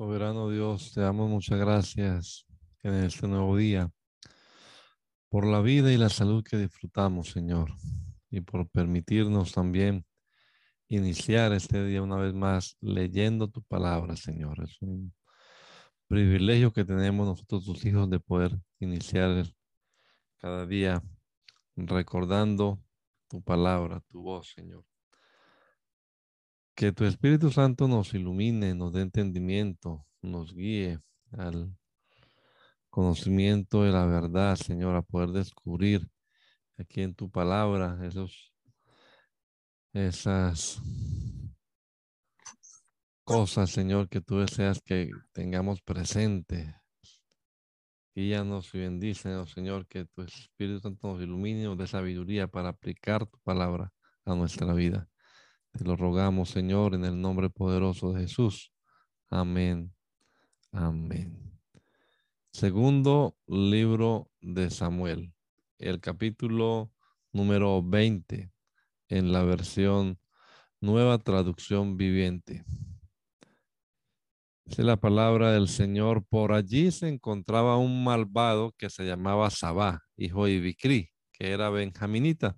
Soberano Dios, te damos muchas gracias en este nuevo día por la vida y la salud que disfrutamos, Señor, y por permitirnos también iniciar este día una vez más leyendo tu palabra, Señor. Es un privilegio que tenemos nosotros, tus hijos, de poder iniciar cada día recordando tu palabra, tu voz, Señor. Que tu Espíritu Santo nos ilumine, nos dé entendimiento, nos guíe al conocimiento de la verdad, Señor, a poder descubrir aquí en tu palabra esos, esas cosas, Señor, que tú deseas que tengamos presente. Guíanos y bendícenos, Señor, que tu Espíritu Santo nos ilumine de sabiduría para aplicar tu palabra a nuestra vida. Te lo rogamos, Señor, en el nombre poderoso de Jesús. Amén. Amén. Segundo libro de Samuel, el capítulo número 20 en la versión Nueva Traducción Viviente. Dice la palabra del Señor, por allí se encontraba un malvado que se llamaba Sabá, hijo de Ibicri, que era benjaminita.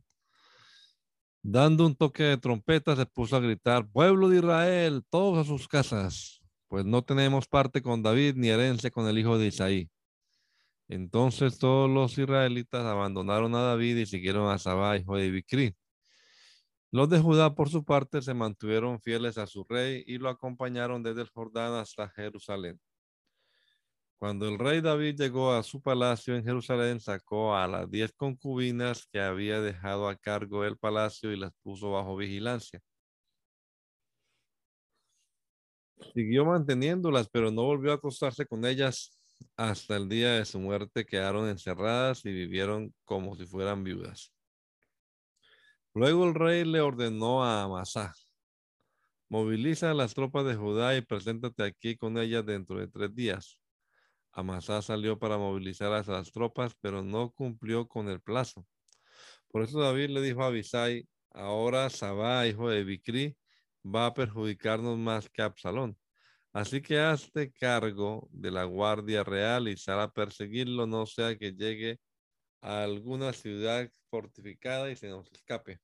Dando un toque de trompeta, se puso a gritar, pueblo de Israel, todos a sus casas, pues no tenemos parte con David ni herencia con el hijo de Isaí. Entonces todos los israelitas abandonaron a David y siguieron a Sabá, hijo de Bicri. Los de Judá, por su parte, se mantuvieron fieles a su rey y lo acompañaron desde el Jordán hasta Jerusalén. Cuando el rey David llegó a su palacio en Jerusalén, sacó a las diez concubinas que había dejado a cargo del palacio y las puso bajo vigilancia. Siguió manteniéndolas, pero no volvió a acostarse con ellas hasta el día de su muerte. Quedaron encerradas y vivieron como si fueran viudas. Luego el rey le ordenó a Amasá, moviliza las tropas de Judá y preséntate aquí con ellas dentro de tres días. Amasá salió para movilizar a las tropas, pero no cumplió con el plazo. Por eso David le dijo a Abisai, ahora Sabá, hijo de Bicri, va a perjudicarnos más que Absalón. Así que hazte cargo de la guardia real y sal a perseguirlo, no sea que llegue a alguna ciudad fortificada y se nos escape.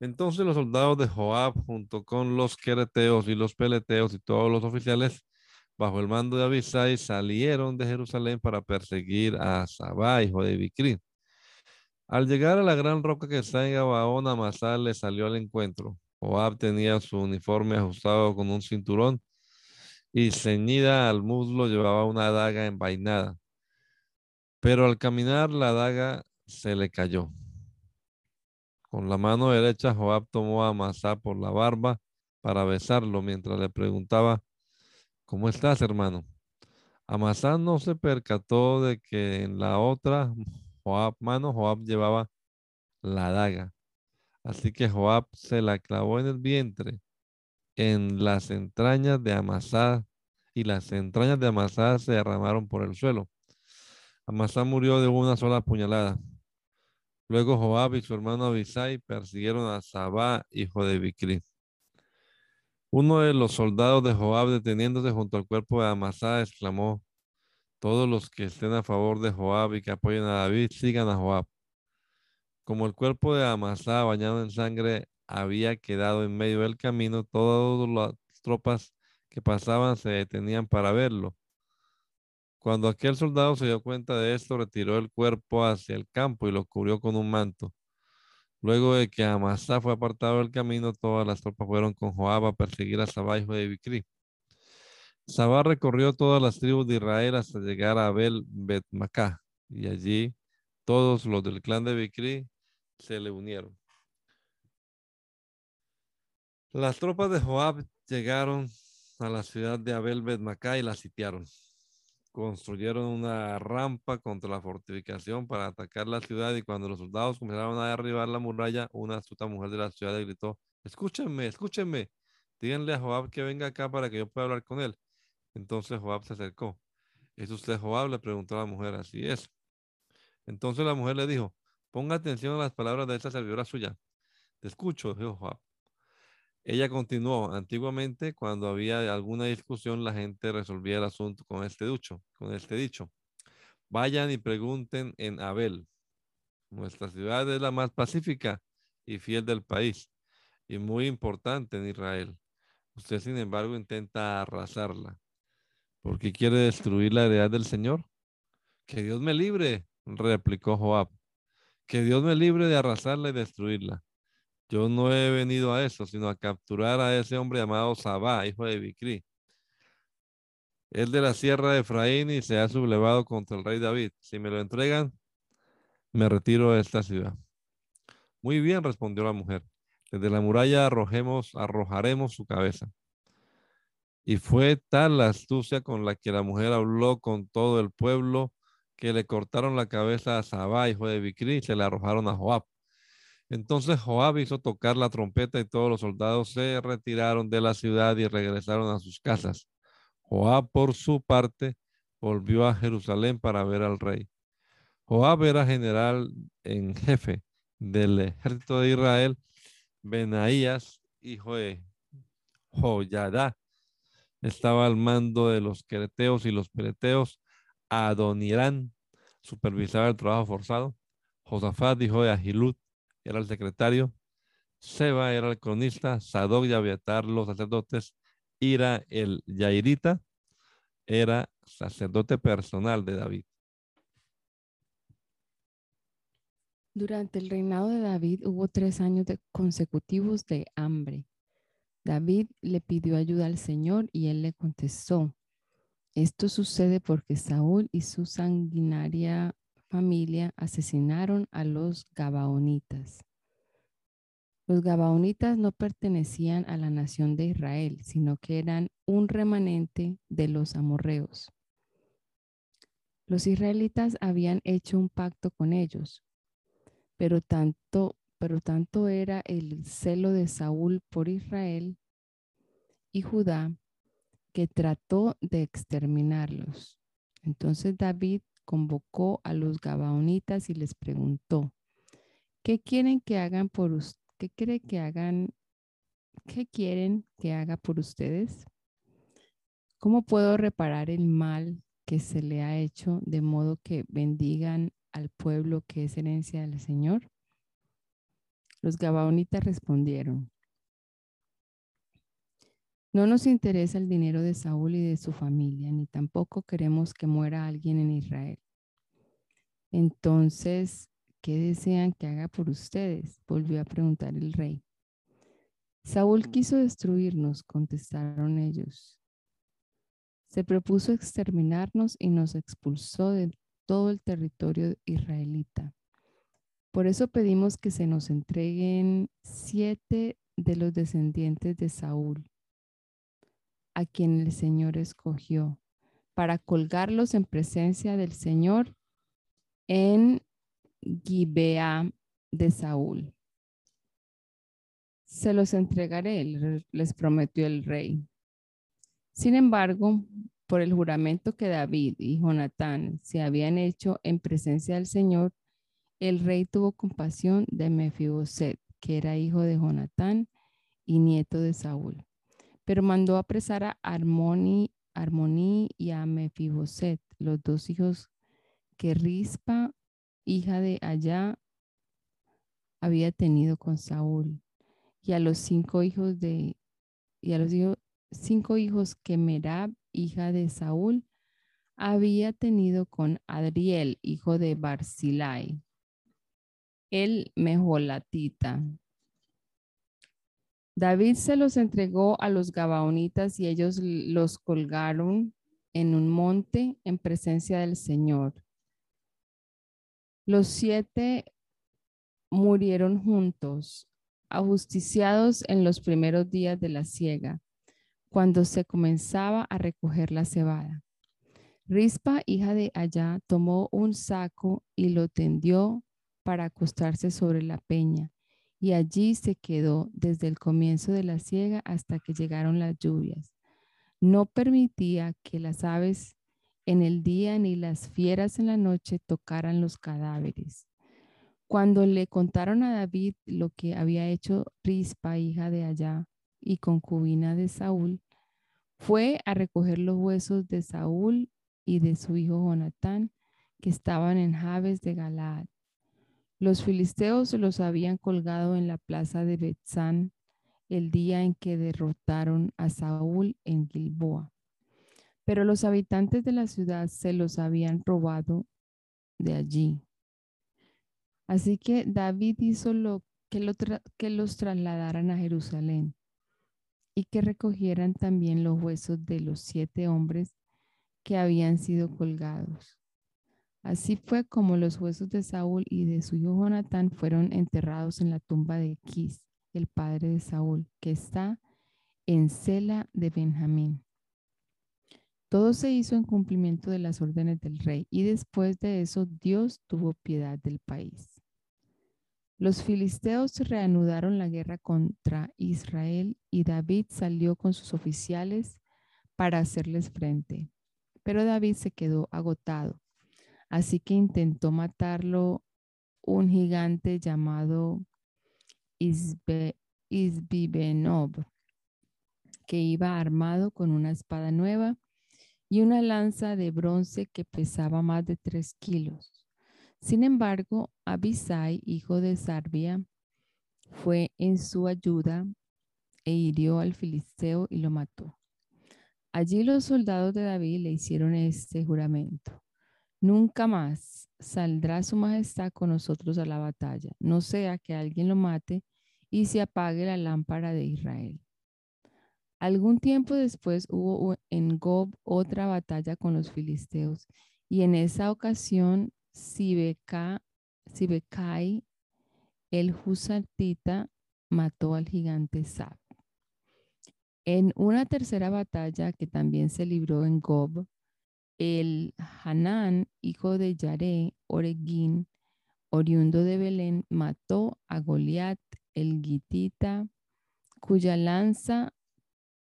Entonces los soldados de Joab, junto con los quereteos y los peleteos y todos los oficiales, bajo el mando de Abisai, salieron de Jerusalén para perseguir a Sabá, hijo de Bicri. Al llegar a la gran roca que está en Gabaón, Amasá le salió al encuentro. Joab tenía su uniforme ajustado con un cinturón y ceñida al muslo llevaba una daga envainada. Pero al caminar la daga se le cayó. Con la mano derecha Joab tomó a Amasá por la barba para besarlo mientras le preguntaba, ¿cómo estás, hermano? Amasá no se percató de que en la otra mano Joab llevaba la daga. Así que Joab se la clavó en el vientre, en las entrañas de Amasá, y las entrañas de Amasá se derramaron por el suelo. Amasá murió de una sola puñalada. Luego Joab y su hermano Abisai persiguieron a Sabá, hijo de Bicri. Uno de los soldados de Joab, deteniéndose junto al cuerpo de Amasá, exclamó, todos los que estén a favor de Joab y que apoyen a David, sigan a Joab. Como el cuerpo de Amasá, bañado en sangre, había quedado en medio del camino, todas las tropas que pasaban se detenían para verlo. Cuando aquel soldado se dio cuenta de esto, retiró el cuerpo hacia el campo y lo cubrió con un manto. Luego de que Amasá fue apartado del camino, todas las tropas fueron con Joab a perseguir a Sabá, hijo de Bicri. Sabá recorrió todas las tribus de Israel hasta llegar a Abel Betmacá, y allí todos los del clan de Bicri se le unieron. Las tropas de Joab llegaron a la ciudad de Abel Betmacá y la sitiaron. Construyeron una rampa contra la fortificación para atacar la ciudad y cuando los soldados comenzaron a derribar la muralla, una astuta mujer de la ciudad le gritó, escúchenme, escúchenme, díganle a Joab que venga acá para que yo pueda hablar con él. Entonces Joab se acercó. ¿Es usted Joab? Le preguntó la mujer. Así es. Entonces la mujer le dijo, ponga atención a las palabras de esta servidora suya. Te escucho, dijo Joab. Ella continuó, antiguamente cuando había alguna discusión la gente resolvía el asunto con este dicho, con este dicho. Vayan y pregunten en Abel. Nuestra ciudad es la más pacífica y fiel del país y muy importante en Israel. Usted, sin embargo, intenta arrasarla. ¿Por qué quiere destruir la heredad del Señor? Que Dios me libre, replicó Joab. Que Dios me libre de arrasarla y destruirla. Yo no he venido a eso, sino a capturar a ese hombre llamado Sabá, hijo de Bicri. Es de la sierra de Efraín y se ha sublevado contra el rey David. Si me lo entregan, me retiro de esta ciudad. Muy bien, respondió la mujer. Desde la muralla arrojemos, arrojaremos su cabeza. Y fue tal la astucia con la que la mujer habló con todo el pueblo que le cortaron la cabeza a Sabá, hijo de Bicri, y se la arrojaron a Joab. Entonces Joab hizo tocar la trompeta y todos los soldados se retiraron de la ciudad y regresaron a sus casas. Joab, por su parte, volvió a Jerusalén para ver al rey. Joab era general en jefe del ejército de Israel. Benaías, hijo de Joyadá, estaba al mando de los quereteos y los pereteos. Adonirán supervisaba el trabajo forzado. Josafat, hijo de Ahilud, era el secretario, Seba era el cronista, Sadoc y Abiatar los sacerdotes, Ira el Yairita era sacerdote personal de David. Durante el reinado de David hubo tres años consecutivos de hambre. David le pidió ayuda al Señor y él le contestó, esto sucede porque Saúl y su sanguinaria familia asesinaron a los Gabaonitas. Los Gabaonitas no pertenecían a la nación de Israel, sino que eran un remanente de los amorreos. Los israelitas habían hecho un pacto con ellos, pero tanto, pero tanto era el celo de Saúl por Israel y Judá que trató de exterminarlos. Entonces David convocó a los Gabaonitas y les preguntó, ¿qué quieren que hagan por ustedes? ¿Qué quiere que hagan? ¿Qué quieren que haga por ustedes? ¿Cómo puedo reparar el mal que se le ha hecho de modo que bendigan al pueblo que es herencia del Señor? Los Gabaonitas respondieron, no nos interesa el dinero de Saúl y de su familia, ni tampoco queremos que muera alguien en Israel. Entonces, ¿qué desean que haga por ustedes? Volvió a preguntar el rey. Saúl quiso destruirnos, contestaron ellos. Se propuso exterminarnos y nos expulsó de todo el territorio israelita. Por eso pedimos que se nos entreguen siete de los descendientes de Saúl a quien el Señor escogió para colgarlos en presencia del Señor en Gibea de Saúl. Se los entregaré, les prometió el rey. Sin embargo, por el juramento que David y Jonatán se habían hecho en presencia del Señor, el rey tuvo compasión de Mefiboset, que era hijo de Jonatán y nieto de Saúl pero mandó apresar a Armoni, Armoni y a Mefiboset, los dos hijos que Rispa, hija de Allá, había tenido con Saúl, y a los cinco hijos de, y a los cinco hijos que Merab, hija de Saúl, había tenido con Adriel, hijo de Barzilai, el Mejolatita. David se los entregó a los Gabaonitas y ellos los colgaron en un monte en presencia del Señor. Los siete murieron juntos, ajusticiados en los primeros días de la siega, cuando se comenzaba a recoger la cebada. Rispa, hija de Allá, tomó un saco y lo tendió para acostarse sobre la peña y allí se quedó desde el comienzo de la siega hasta que llegaron las lluvias. No permitía que las aves en el día ni las fieras en la noche tocaran los cadáveres. Cuando le contaron a David lo que había hecho Rispa, hija de Allá, y concubina de Saúl, fue a recoger los huesos de Saúl y de su hijo Jonatán, que estaban en Jabes de Galaad. Los filisteos los habían colgado en la plaza de Betzán el día en que derrotaron a Saúl en Gilboa. Pero los habitantes de la ciudad se los habían robado de allí. Así que David hizo lo que, que los trasladaran a Jerusalén y que recogieran también los huesos de los siete hombres que habían sido colgados. Así fue como los huesos de Saúl y de su hijo Jonatán fueron enterrados en la tumba de Quis, el padre de Saúl, que está en Sela de Benjamín. Todo se hizo en cumplimiento de las órdenes del rey y después de eso Dios tuvo piedad del país. Los filisteos reanudaron la guerra contra Israel y David salió con sus oficiales para hacerles frente. Pero David se quedó agotado, así que intentó matarlo un gigante llamado Isbe, Isbibenob, que iba armado con una espada nueva y una lanza de bronce que pesaba más de tres kilos. Sin embargo, Abisai, hijo de Sarbia, fue en su ayuda e hirió al filisteo y lo mató. Allí los soldados de David le hicieron este juramento. Nunca más saldrá su majestad con nosotros a la batalla, no sea que alguien lo mate y se apague la lámpara de Israel. Algún tiempo después hubo en Gob otra batalla con los filisteos y en esa ocasión Sibekai, el Husartita, mató al gigante Sab. En una tercera batalla que también se libró en Gob, el Hanán, hijo de Yaré, Oregín, oriundo de Belén, mató a Goliat, el Gitita, cuya lanza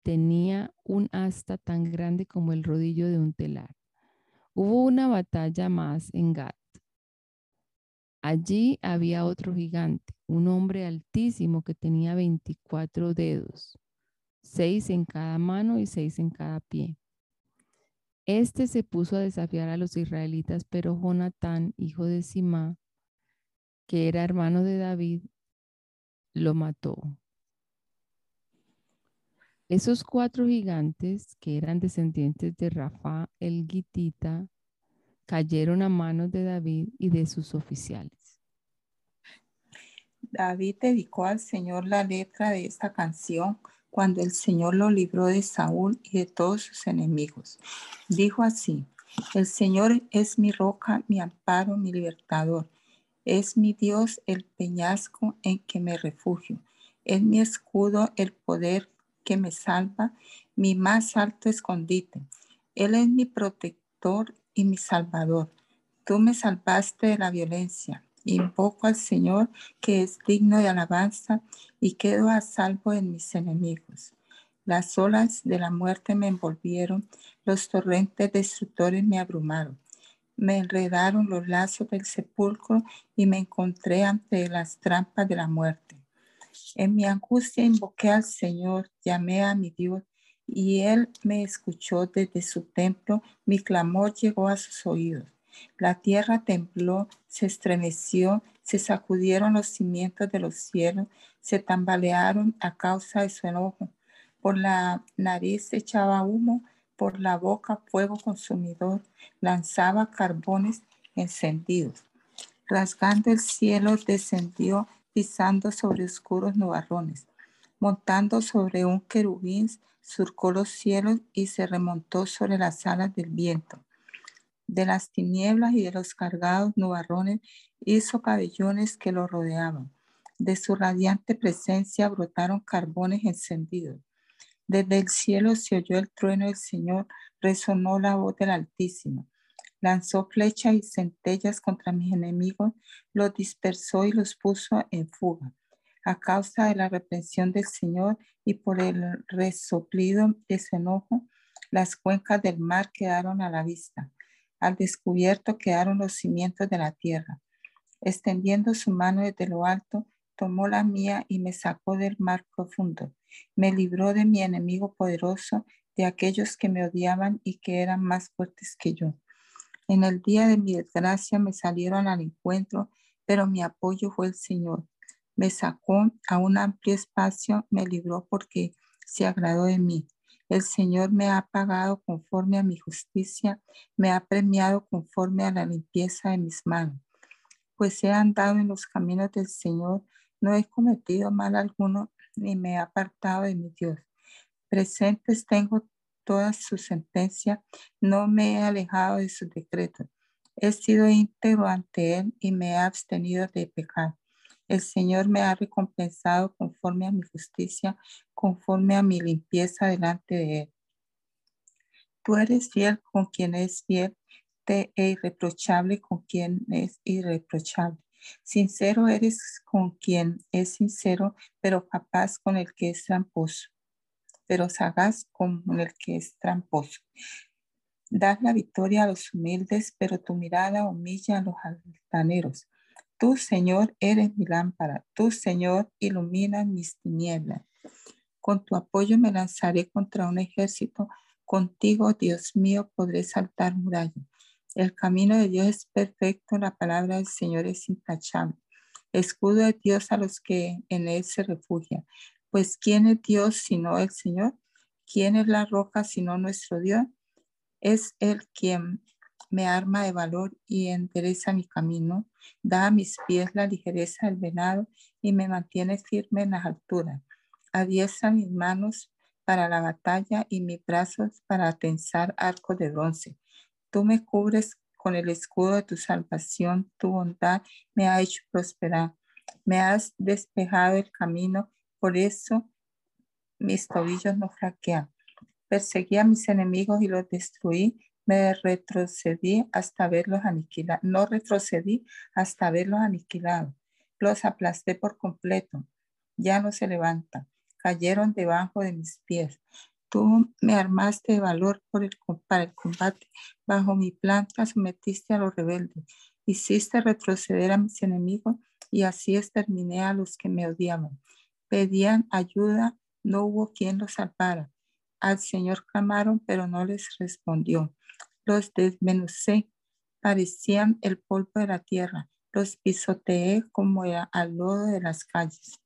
tenía un asta tan grande como el rodillo de un telar. Hubo una batalla más en Gat. Allí había otro gigante, un hombre altísimo que tenía 24 dedos, seis en cada mano y seis en cada pie. Este se puso a desafiar a los israelitas, pero Jonatán, hijo de Simá, que era hermano de David, lo mató. Esos cuatro gigantes, que eran descendientes de Rafa el Gitita, cayeron a manos de David y de sus oficiales. David dedicó al Señor la letra de esta canción cuando el Señor lo libró de Saúl y de todos sus enemigos. Dijo así, el Señor es mi roca, mi amparo, mi libertador. Es mi Dios el peñasco en que me refugio. Es mi escudo, el poder que me salva, mi más alto escondite. Él es mi protector y mi Salvador. Tú me salvaste de la violencia. Invoco al Señor que es digno de alabanza y quedo a salvo en mis enemigos. Las olas de la muerte me envolvieron, los torrentes destructores me abrumaron. Me enredaron los lazos del sepulcro y me encontré ante las trampas de la muerte. En mi angustia invoqué al Señor, llamé a mi Dios y él me escuchó desde su templo, mi clamor llegó a sus oídos. La tierra tembló, se estremeció, se sacudieron los cimientos de los cielos, se tambalearon a causa de su enojo. Por la nariz echaba humo, por la boca fuego consumidor, lanzaba carbones encendidos. Rasgando el cielo descendió, pisando sobre oscuros nubarrones. Montando sobre un querubín, surcó los cielos y se remontó sobre las alas del viento. De las tinieblas y de los cargados nubarrones hizo pabellones que lo rodeaban. De su radiante presencia brotaron carbones encendidos. Desde el cielo se oyó el trueno del Señor, resonó la voz del Altísimo. Lanzó flechas y centellas contra mis enemigos, los dispersó y los puso en fuga a causa de la reprensión del Señor y por el resoplido de su enojo, las cuencas del mar quedaron a la vista. Al descubierto quedaron los cimientos de la tierra. Extendiendo su mano desde lo alto, tomó la mía y me sacó del mar profundo. Me libró de mi enemigo poderoso, de aquellos que me odiaban y que eran más fuertes que yo. En el día de mi desgracia me salieron al encuentro, pero mi apoyo fue el Señor. Me sacó a un amplio espacio, me libró porque se agradó de mí. El Señor me ha pagado conforme a mi justicia, me ha premiado conforme a la limpieza de mis manos. Pues he andado en los caminos del Señor, no he cometido mal alguno, ni me he apartado de mi Dios. Presentes tengo todas sus sentencias, no me he alejado de sus decretos. He sido íntegro ante Él y me he abstenido de pecar. El Señor me ha recompensado conforme a mi justicia, conforme a mi limpieza delante de Él. Tú eres fiel con quien es fiel e irreprochable con quien es irreprochable. Sincero eres con quien es sincero, pero capaz con el que es tramposo pero sagaz como el que es tramposo. Das la victoria a los humildes, pero tu mirada humilla a los altaneros. Tú, Señor, eres mi lámpara. Tú, Señor, iluminas mis tinieblas. Con tu apoyo me lanzaré contra un ejército. Contigo, Dios mío, podré saltar muralla. El camino de Dios es perfecto, la palabra del Señor es intachable. Escudo de Dios a los que en él se refugian. Pues ¿quién es Dios sino el Señor? ¿Quién es la roca sino nuestro Dios? Es Él quien me arma de valor y endereza mi camino, da a mis pies la ligereza del venado y me mantiene firme en las alturas. Adiestra mis manos para la batalla y mis brazos para tensar arcos de bronce. Tú me cubres con el escudo de tu salvación, tu bondad me ha hecho prosperar. Me has despejado el camino por eso mis tobillos no flaquean. Perseguí a mis enemigos y los destruí. Me retrocedí hasta verlos aniquilados. No retrocedí hasta verlos aniquilados. Los aplasté por completo. Ya no se levantan. Cayeron debajo de mis pies. Tú me armaste de valor para el combate. Bajo mi planta sometiste a los rebeldes. Hiciste retroceder a mis enemigos y así exterminé a los que me odiaban pedían ayuda, no hubo quien los salvara. Al Señor clamaron, pero no les respondió. Los desmenucé, parecían el polvo de la tierra. Los pisoteé como al lodo de las calles.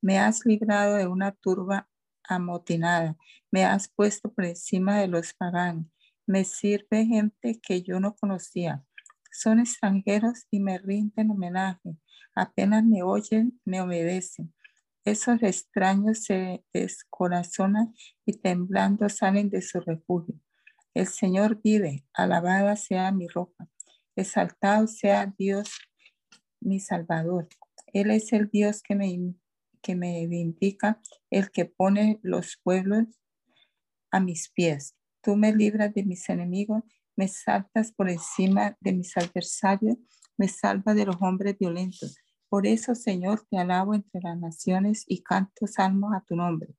Me has librado de una turba amotinada. Me has puesto por encima de los paganos. Me sirve gente que yo no conocía. Son extranjeros y me rinden homenaje. Apenas me oyen, me obedecen. Esos extraños se descorazonan y temblando salen de su refugio. El Señor vive, alabada sea mi ropa, exaltado sea Dios mi Salvador. Él es el Dios que me, que me vindica, el que pone los pueblos a mis pies. Tú me libras de mis enemigos, me saltas por encima de mis adversarios, me salvas de los hombres violentos por eso, Señor, te alabo entre las naciones y canto salmos a tu nombre.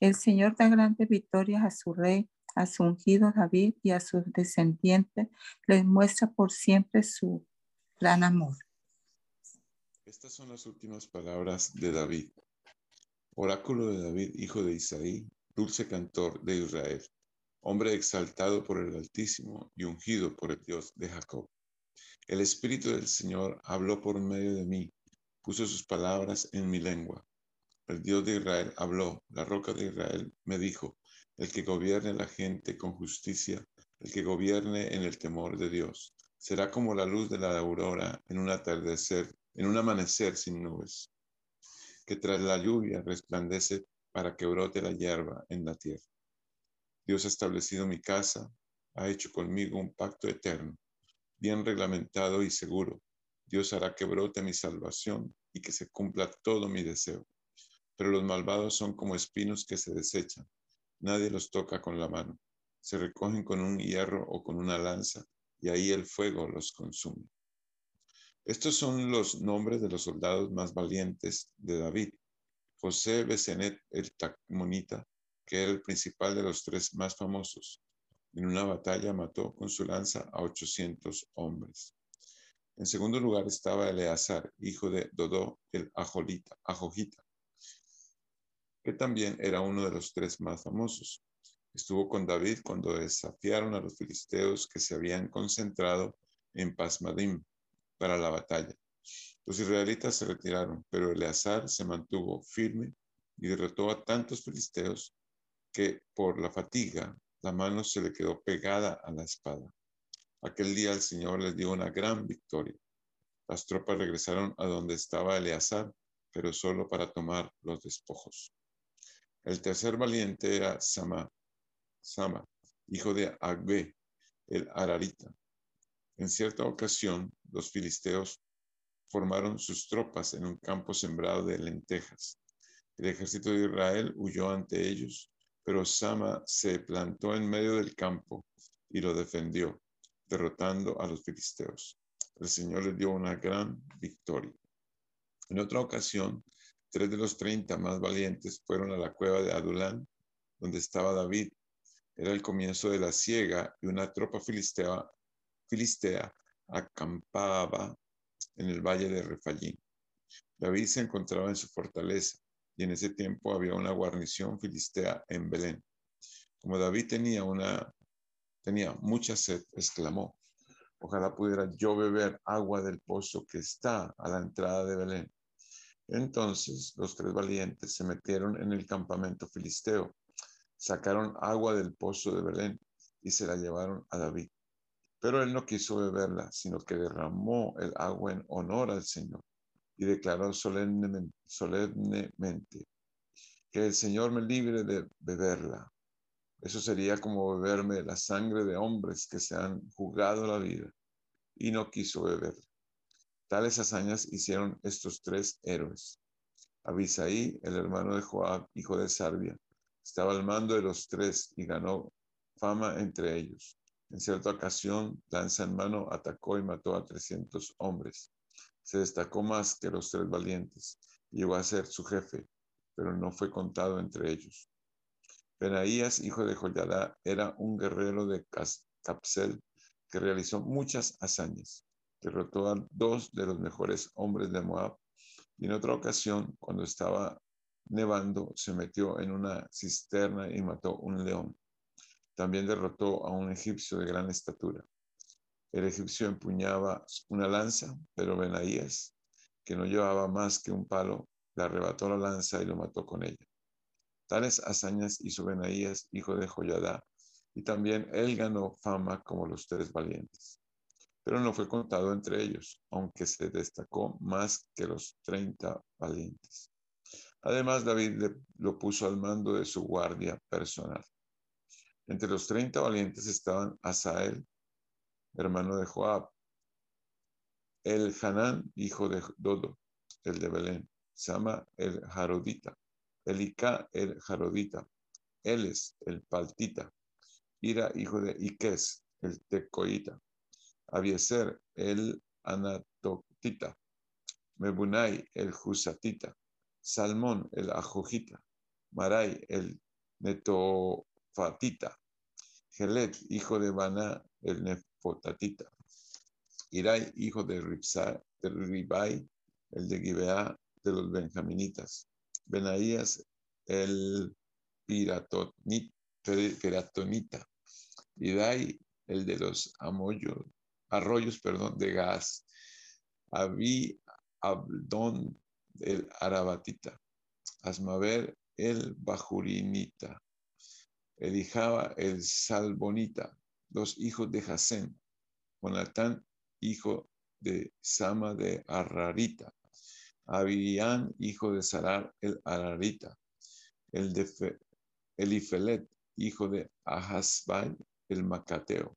El Señor da grandes victorias a su rey, a su ungido David y a sus descendientes. Les muestra por siempre su gran amor. Estas son las últimas palabras de David. Oráculo de David, hijo de Isaí, dulce cantor de Israel, hombre exaltado por el Altísimo y ungido por el Dios de Jacob. El Espíritu del Señor habló por medio de mí puso sus palabras en mi lengua. El Dios de Israel habló, la roca de Israel me dijo, el que gobierne la gente con justicia, el que gobierne en el temor de Dios, será como la luz de la aurora en un atardecer, en un amanecer sin nubes, que tras la lluvia resplandece para que brote la hierba en la tierra. Dios ha establecido mi casa, ha hecho conmigo un pacto eterno, bien reglamentado y seguro, Dios hará que brote mi salvación y que se cumpla todo mi deseo. Pero los malvados son como espinos que se desechan. Nadie los toca con la mano. Se recogen con un hierro o con una lanza y ahí el fuego los consume. Estos son los nombres de los soldados más valientes de David. José Besenet el Tacmonita, que era el principal de los tres más famosos. En una batalla mató con su lanza a 800 hombres. En segundo lugar estaba Eleazar, hijo de Dodó, el Ajolita, Ajojita, que también era uno de los tres más famosos. Estuvo con David cuando desafiaron a los filisteos que se habían concentrado en Pasmadim para la batalla. Los israelitas se retiraron, pero Eleazar se mantuvo firme y derrotó a tantos filisteos que por la fatiga la mano se le quedó pegada a la espada. Aquel día el Señor les dio una gran victoria. Las tropas regresaron a donde estaba Eleazar, pero solo para tomar los despojos. El tercer valiente era Sama, Sama hijo de Agbe, el Ararita. En cierta ocasión, los filisteos formaron sus tropas en un campo sembrado de lentejas. El ejército de Israel huyó ante ellos, pero Sama se plantó en medio del campo y lo defendió derrotando a los filisteos. El Señor les dio una gran victoria. En otra ocasión, tres de los treinta más valientes fueron a la cueva de Adulán, donde estaba David. Era el comienzo de la siega y una tropa filistea, filistea acampaba en el valle de Refallín. David se encontraba en su fortaleza y en ese tiempo había una guarnición filistea en Belén. Como David tenía una tenía mucha sed, exclamó, ojalá pudiera yo beber agua del pozo que está a la entrada de Belén. Entonces los tres valientes se metieron en el campamento filisteo, sacaron agua del pozo de Belén y se la llevaron a David. Pero él no quiso beberla, sino que derramó el agua en honor al Señor y declaró solemnemente, solemnemente que el Señor me libre de beberla. Eso sería como beberme la sangre de hombres que se han jugado la vida y no quiso beber. Tales hazañas hicieron estos tres héroes. Abisaí, el hermano de Joab, hijo de Sarbia, estaba al mando de los tres y ganó fama entre ellos. En cierta ocasión, lanza en mano, atacó y mató a 300 hombres. Se destacó más que los tres valientes. Llegó a ser su jefe, pero no fue contado entre ellos. Benaías, hijo de Joyada, era un guerrero de Capsel que realizó muchas hazañas. Derrotó a dos de los mejores hombres de Moab y en otra ocasión, cuando estaba nevando, se metió en una cisterna y mató un león. También derrotó a un egipcio de gran estatura. El egipcio empuñaba una lanza, pero Benaías, que no llevaba más que un palo, le arrebató la lanza y lo mató con ella. Tales hazañas hizo Benaías, hijo de Joyadá, y también él ganó fama como los tres valientes. Pero no fue contado entre ellos, aunque se destacó más que los treinta valientes. Además, David lo puso al mando de su guardia personal. Entre los treinta valientes estaban Asael, hermano de Joab, el Hanán, hijo de Dodo, el de Belén, Sama el Jarodita, Elicá el Jarodita, Eles el Paltita, Ira hijo de Iques el Tecoita, Abieser el Anatotita, Mebunai el Jusatita, Salmón el Ajojita, Marai el Netofatita, Gelet hijo de Baná el Nefotatita, Irai hijo de, de Ribai el de Gibeá de los Benjaminitas, Benaías el piratonita, Idai el de los amoyos, arroyos perdón, de gas, Abí Abdón el arabatita, Asmaver el bajurinita, Elijaba el salbonita, los hijos de Jasén, Jonatán, hijo de Sama de Arrarita, Abiyán, hijo de Sarar el Ararita, el Elifelet, hijo de Ahasbai el Macateo,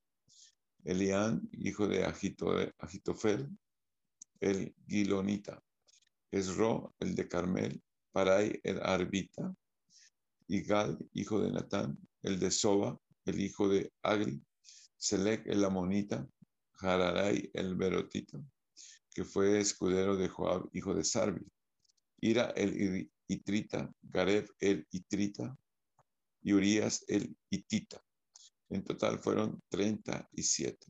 Elián, hijo de Agitofel, el Gilonita, Esro, el de Carmel, Parai, el Arbita, Igal, hijo de Natán, el de Soba, el hijo de Agri, Selec, el Amonita, Hararai, el Berotita, que fue escudero de Joab, hijo de Sarvi, Ira el Itrita, Gareb el Itrita y Urias el Itita. En total fueron 37.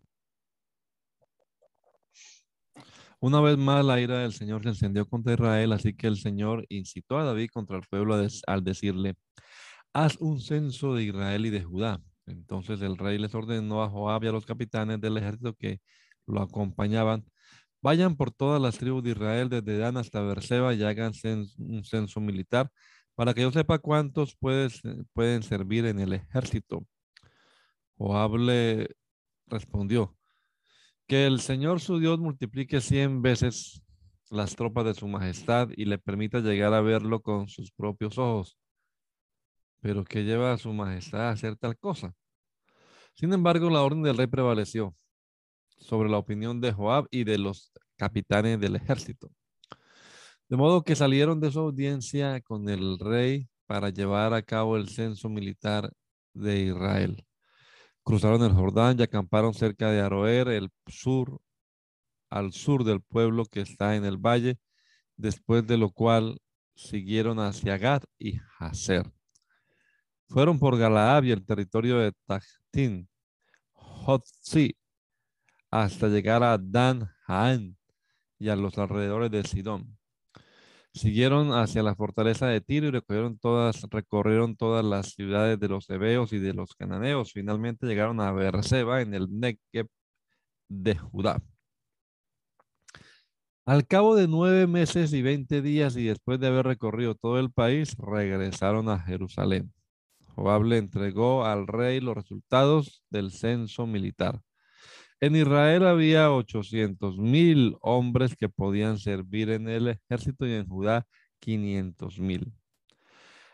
Una vez más la ira del Señor se encendió contra Israel, así que el Señor incitó a David contra el pueblo al decirle, haz un censo de Israel y de Judá. Entonces el rey les ordenó a Joab y a los capitanes del ejército que lo acompañaban, vayan por todas las tribus de Israel, desde Dan hasta Berseba, y hagan un censo militar para que yo sepa cuántos pueden servir en el ejército. Joab le respondió, que el Señor su Dios multiplique cien veces las tropas de su majestad y le permita llegar a verlo con sus propios ojos. Pero que lleva a su majestad a hacer tal cosa. Sin embargo, la orden del rey prevaleció sobre la opinión de Joab y de los capitanes del ejército. De modo que salieron de su audiencia con el rey para llevar a cabo el censo militar de Israel. Cruzaron el Jordán y acamparon cerca de Aroer, el sur, al sur del pueblo que está en el valle, después de lo cual siguieron hacia Gad y Hazer. Fueron por Galaab y el territorio de Tachtin, Hotzi, hasta llegar a Dan Haan y a los alrededores de Sidón. Siguieron hacia la fortaleza de Tiro y recorrieron todas, las ciudades de los hebeos y de los cananeos. Finalmente llegaron a Berseba en el Negev de Judá. Al cabo de nueve meses y veinte días y después de haber recorrido todo el país, regresaron a Jerusalén. Joab le entregó al rey los resultados del censo militar. En Israel había 800 mil hombres que podían servir en el ejército y en Judá 500 mil.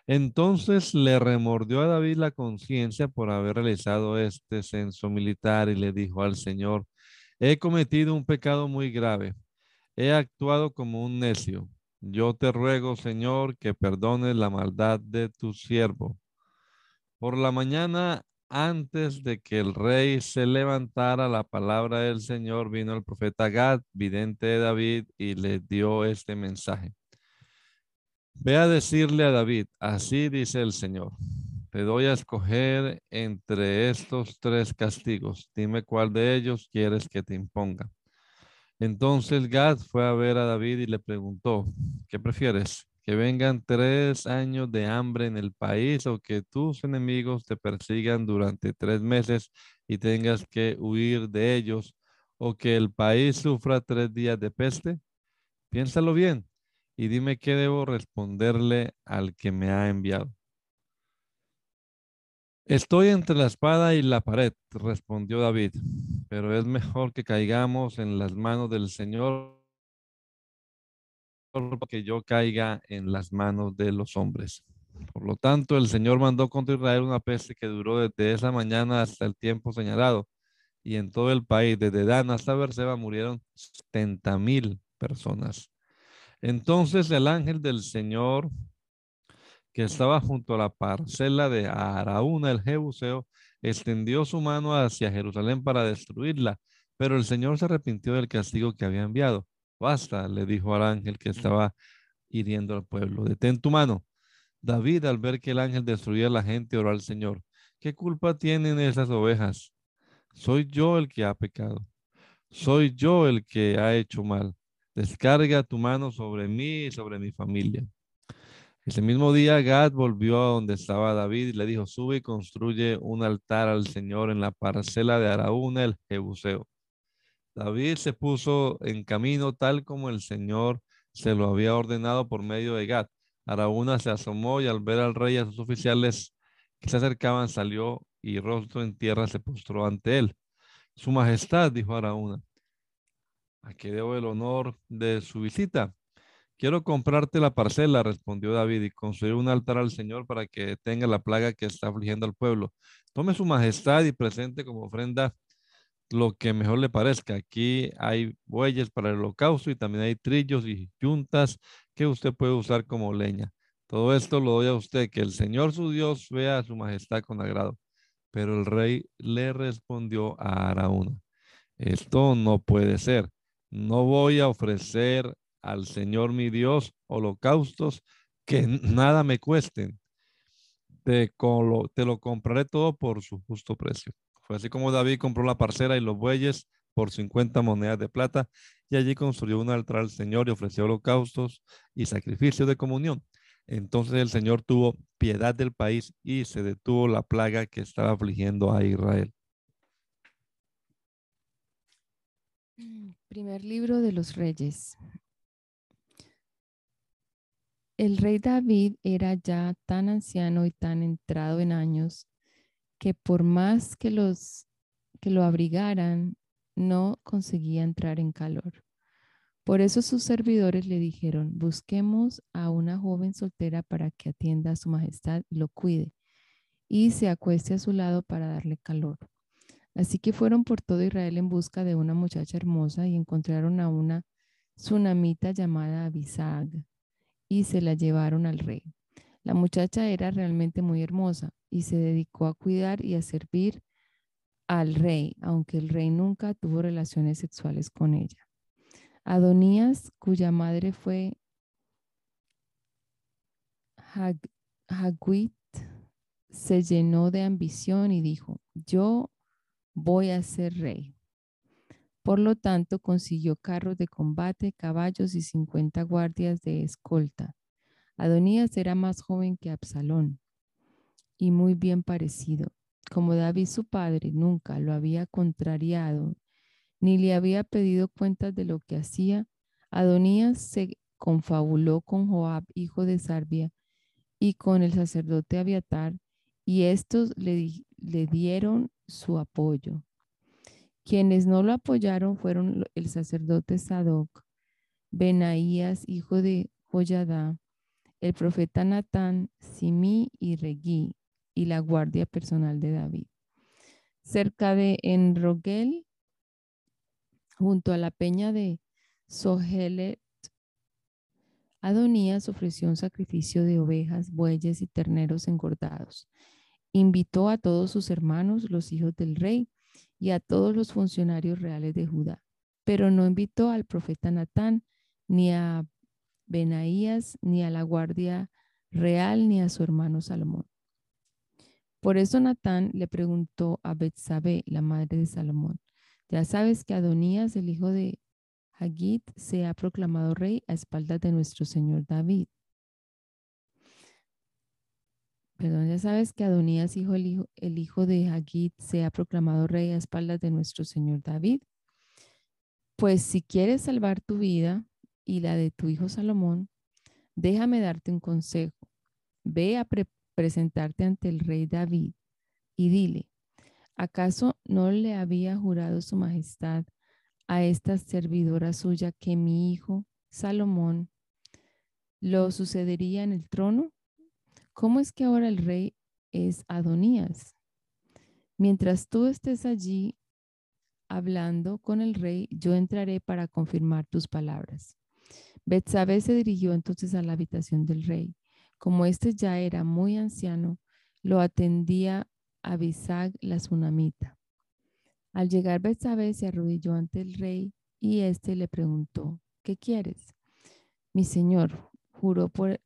Entonces le remordió a David la conciencia por haber realizado este censo militar y le dijo al Señor, he cometido un pecado muy grave, he actuado como un necio. Yo te ruego, Señor, que perdones la maldad de tu siervo. Por la mañana antes de que el rey se levantara, la palabra del Señor vino el profeta Gad, vidente de David, y le dio este mensaje. Ve a decirle a David, así dice el Señor, te doy a escoger entre estos tres castigos, dime cuál de ellos quieres que te imponga. Entonces Gad fue a ver a David y le preguntó, ¿qué prefieres? Que vengan tres años de hambre en el país o que tus enemigos te persigan durante tres meses y tengas que huir de ellos o que el país sufra tres días de peste? Piénsalo bien y dime qué debo responderle al que me ha enviado. Estoy entre la espada y la pared, respondió David, pero es mejor que caigamos en las manos del Señor que yo caiga en las manos de los hombres. Por lo tanto, el Señor mandó contra Israel una peste que duró desde esa mañana hasta el tiempo señalado. Y en todo el país, desde Dan hasta Berseba, murieron 70 mil personas. Entonces el ángel del Señor, que estaba junto a la parcela de Araúna, el Jebuseo, extendió su mano hacia Jerusalén para destruirla. Pero el Señor se arrepintió del castigo que había enviado Basta, le dijo al ángel que estaba hiriendo al pueblo. Detén tu mano. David, al ver que el ángel destruía a la gente, oró al Señor. ¿Qué culpa tienen esas ovejas? Soy yo el que ha pecado. Soy yo el que ha hecho mal. Descarga tu mano sobre mí y sobre mi familia. Ese mismo día Gad volvió a donde estaba David y le dijo, sube y construye un altar al Señor en la parcela de Araúna, el Jebuseo. David se puso en camino tal como el Señor se lo había ordenado por medio de Gad. Araúna se asomó y al ver al rey y a sus oficiales que se acercaban, salió y rostro en tierra se postró ante él. Su majestad, dijo Araúna, ¿a qué debo el honor de su visita? Quiero comprarte la parcela, respondió David, y construir un altar al Señor para que tenga la plaga que está afligiendo al pueblo. Tome su majestad y presente como ofrenda lo que mejor le parezca. Aquí hay bueyes para el holocausto y también hay trillos y yuntas que usted puede usar como leña. Todo esto lo doy a usted, que el Señor su Dios vea a su majestad con agrado. Pero el rey le respondió a Araúna, esto no puede ser. No voy a ofrecer al Señor mi Dios holocaustos que nada me cuesten. Te, te lo compraré todo por su justo precio. Fue así como David compró la parcela y los bueyes por 50 monedas de plata y allí construyó un altar al Señor y ofreció holocaustos y sacrificios de comunión. Entonces el Señor tuvo piedad del país y se detuvo la plaga que estaba afligiendo a Israel. Primer libro de los reyes. El rey David era ya tan anciano y tan entrado en años que por más que los que lo abrigaran, no conseguía entrar en calor. Por eso sus servidores le dijeron, busquemos a una joven soltera para que atienda a su majestad y lo cuide, y se acueste a su lado para darle calor. Así que fueron por todo Israel en busca de una muchacha hermosa y encontraron a una tsunamita llamada Abisag y se la llevaron al rey. La muchacha era realmente muy hermosa y se dedicó a cuidar y a servir al rey, aunque el rey nunca tuvo relaciones sexuales con ella. Adonías, cuya madre fue Hagwit, se llenó de ambición y dijo, yo voy a ser rey. Por lo tanto, consiguió carros de combate, caballos y 50 guardias de escolta. Adonías era más joven que Absalón y muy bien parecido. Como David su padre nunca lo había contrariado ni le había pedido cuentas de lo que hacía, Adonías se confabuló con Joab, hijo de Sarbia, y con el sacerdote Abiatar, y estos le, le dieron su apoyo. Quienes no lo apoyaron fueron el sacerdote Sadoc, Benaías, hijo de Joyadá, el profeta Natán, Simí y Regí, y la guardia personal de David. Cerca de Enrogel, Junto a la peña de Sohelet, Adonías ofreció un sacrificio de ovejas, bueyes y terneros engordados. Invitó a todos sus hermanos, los hijos del rey, y a todos los funcionarios reales de Judá, pero no invitó al profeta Natán, ni a Benaías, ni a la guardia real, ni a su hermano Salomón. Por eso Natán le preguntó a Betsabé, la madre de Salomón, ya sabes que Adonías, el hijo de Hagit, se ha proclamado rey a espaldas de nuestro señor David. Perdón, ya sabes que Adonías, hijo, el, hijo, de Hagit, se ha proclamado rey a espaldas de nuestro señor David. Pues si quieres salvar tu vida y la de tu hijo Salomón, déjame darte un consejo. Ve a presentarte ante el rey David y dile, ¿Acaso no le había jurado su majestad a esta servidora suya que mi hijo Salomón lo sucedería en el trono? ¿Cómo es que ahora el rey es Adonías? Mientras tú estés allí hablando con el rey, yo entraré para confirmar tus palabras. Betsabé se dirigió entonces a la habitación del rey. Como éste ya era muy anciano, lo atendía Abisag la tsunamita. Al llegar Betsabé se arrodilló ante el rey y éste le preguntó, ¿qué quieres? Mi señor juró por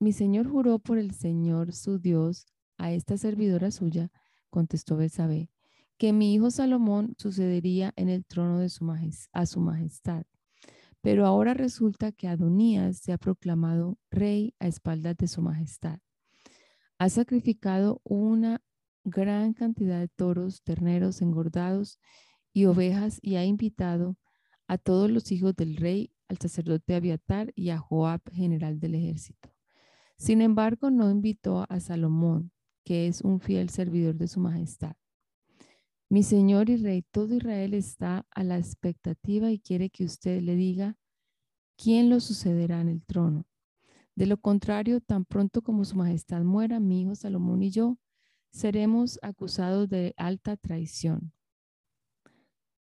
mi señor juró por el Señor su Dios a esta servidora suya, contestó Betsabé, que mi hijo Salomón sucedería en el trono de su a su majestad. Pero ahora resulta que Adonías se ha proclamado rey a espaldas de su majestad. Ha sacrificado una gran cantidad de toros, terneros engordados y ovejas y ha invitado a todos los hijos del rey, al sacerdote Abiatar y a Joab, general del ejército. Sin embargo, no invitó a Salomón, que es un fiel servidor de su majestad. Mi señor y rey, todo Israel está a la expectativa y quiere que usted le diga quién lo sucederá en el trono. De lo contrario, tan pronto como su majestad muera, mi hijo Salomón y yo seremos acusados de alta traición.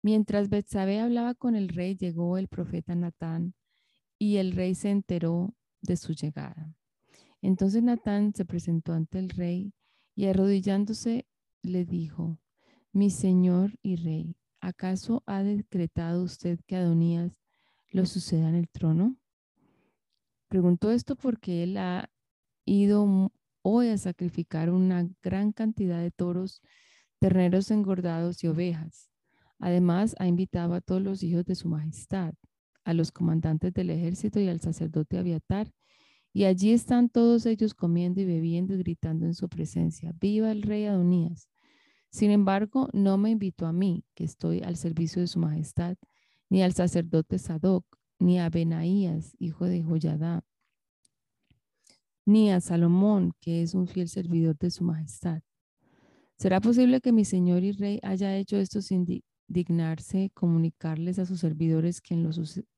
Mientras Betsabé hablaba con el rey, llegó el profeta Natán y el rey se enteró de su llegada. Entonces Natán se presentó ante el rey y arrodillándose le dijo, mi señor y rey, ¿acaso ha decretado usted que Adonías lo suceda en el trono? Preguntó esto porque él ha ido hoy a sacrificar una gran cantidad de toros, terneros engordados y ovejas. Además, ha invitado a todos los hijos de su majestad, a los comandantes del ejército y al sacerdote Abiatar, y allí están todos ellos comiendo y bebiendo y gritando en su presencia, viva el rey Adonías. Sin embargo, no me invitó a mí, que estoy al servicio de su majestad, ni al sacerdote Sadoc, ni a Benaías, hijo de Joyadá, ni a Salomón, que es un fiel servidor de su majestad. ¿Será posible que mi señor y rey haya hecho esto sin dignarse comunicarles a sus servidores quién lo,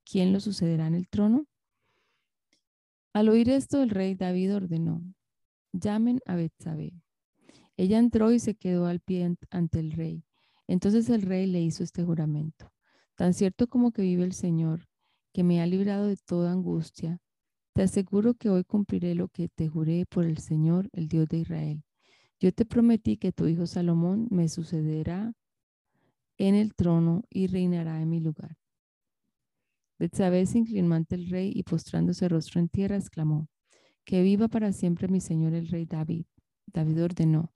quién lo sucederá en el trono? Al oír esto, el rey David ordenó, llamen a Betsabé. Ella entró y se quedó al pie ante el rey. Entonces el rey le hizo este juramento. Tan cierto como que vive el Señor, que me ha librado de toda angustia, te aseguro que hoy cumpliré lo que te juré por el Señor, el Dios de Israel. Yo te prometí que tu hijo Salomón me sucederá en el trono y reinará en mi lugar. Betsabé se inclinó ante el rey y postrándose rostro en tierra, exclamó, que viva para siempre mi señor el rey David. David ordenó,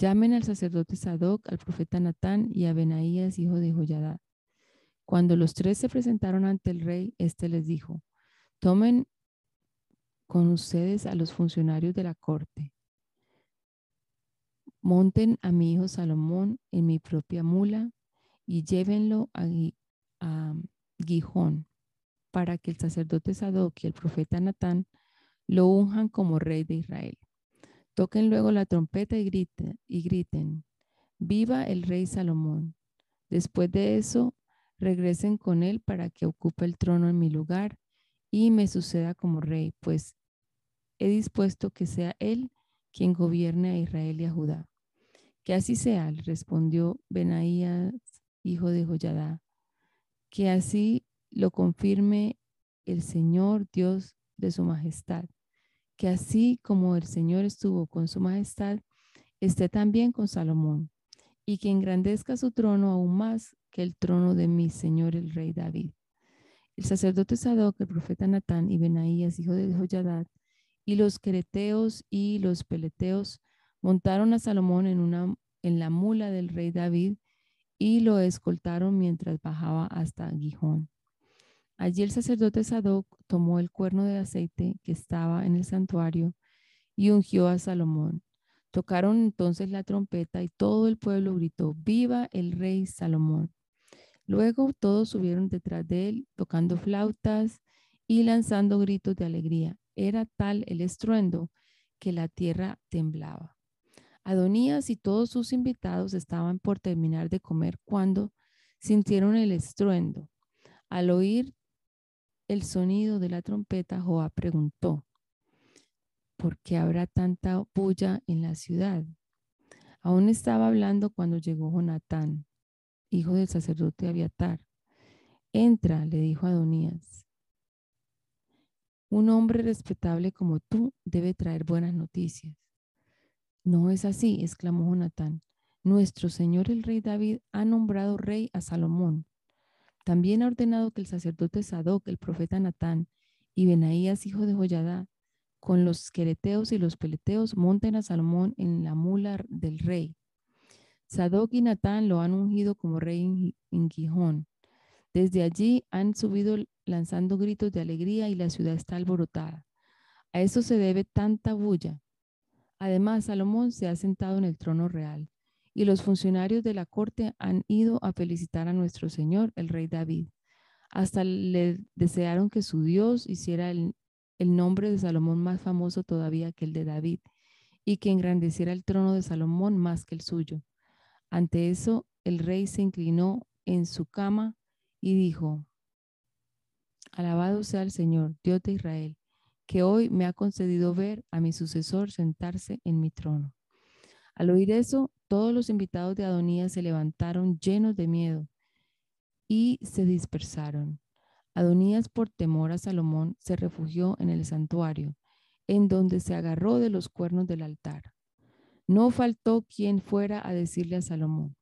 llamen al sacerdote Sadoc, al profeta Natán y a Benaías, hijo de Joyadá. Cuando los tres se presentaron ante el rey, éste les dijo, tomen con ustedes a los funcionarios de la corte. Monten a mi hijo Salomón en mi propia mula y llévenlo a, a Gijón para que el sacerdote Sadoc y el profeta Natán lo unjan como rey de Israel. Toquen luego la trompeta y griten, y griten, viva el rey Salomón. Después de eso, regresen con él para que ocupe el trono en mi lugar y me suceda como rey, pues he dispuesto que sea él quien gobierne a Israel y a Judá. Que así sea, respondió Benaías, hijo de Joyadá, que así lo confirme el Señor Dios de su majestad, que así como el Señor estuvo con su majestad, esté también con Salomón, y que engrandezca su trono aún más que el trono de mi Señor el rey David. El sacerdote Sadoc, el profeta Natán y Benaías, hijo de Joyadad, y los quereteos y los peleteos montaron a Salomón en, una, en la mula del rey David y lo escoltaron mientras bajaba hasta Gijón. Allí el sacerdote Sadoc tomó el cuerno de aceite que estaba en el santuario y ungió a Salomón. Tocaron entonces la trompeta y todo el pueblo gritó, viva el rey Salomón. Luego todos subieron detrás de él, tocando flautas y lanzando gritos de alegría. Era tal el estruendo que la tierra temblaba. Adonías y todos sus invitados estaban por terminar de comer cuando sintieron el estruendo. Al oír el sonido de la trompeta, Joab preguntó, ¿por qué habrá tanta bulla en la ciudad? Aún estaba hablando cuando llegó Jonatán, hijo del sacerdote Abiatar. Entra, le dijo Adonías. Un hombre respetable como tú debe traer buenas noticias. No es así, exclamó Jonatán. Nuestro señor el rey David ha nombrado rey a Salomón también ha ordenado que el sacerdote Sadoc, el profeta Natán y Benaías, hijo de Joyadá, con los quereteos y los peleteos, monten a Salomón en la mula del rey. Sadoc y Natán lo han ungido como rey en Gijón. Desde allí han subido lanzando gritos de alegría y la ciudad está alborotada. A eso se debe tanta bulla. Además, Salomón se ha sentado en el trono real y los funcionarios de la corte han ido a felicitar a nuestro Señor, el rey David. Hasta le desearon que su Dios hiciera el, el nombre de Salomón más famoso todavía que el de David y que engrandeciera el trono de Salomón más que el suyo. Ante eso, el rey se inclinó en su cama y dijo, Alabado sea el Señor, Dios de Israel, que hoy me ha concedido ver a mi sucesor sentarse en mi trono. Al oír eso, todos los invitados de Adonías se levantaron llenos de miedo y se dispersaron. Adonías, por temor a Salomón, se refugió en el santuario, en donde se agarró de los cuernos del altar. No faltó quien fuera a decirle a Salomón,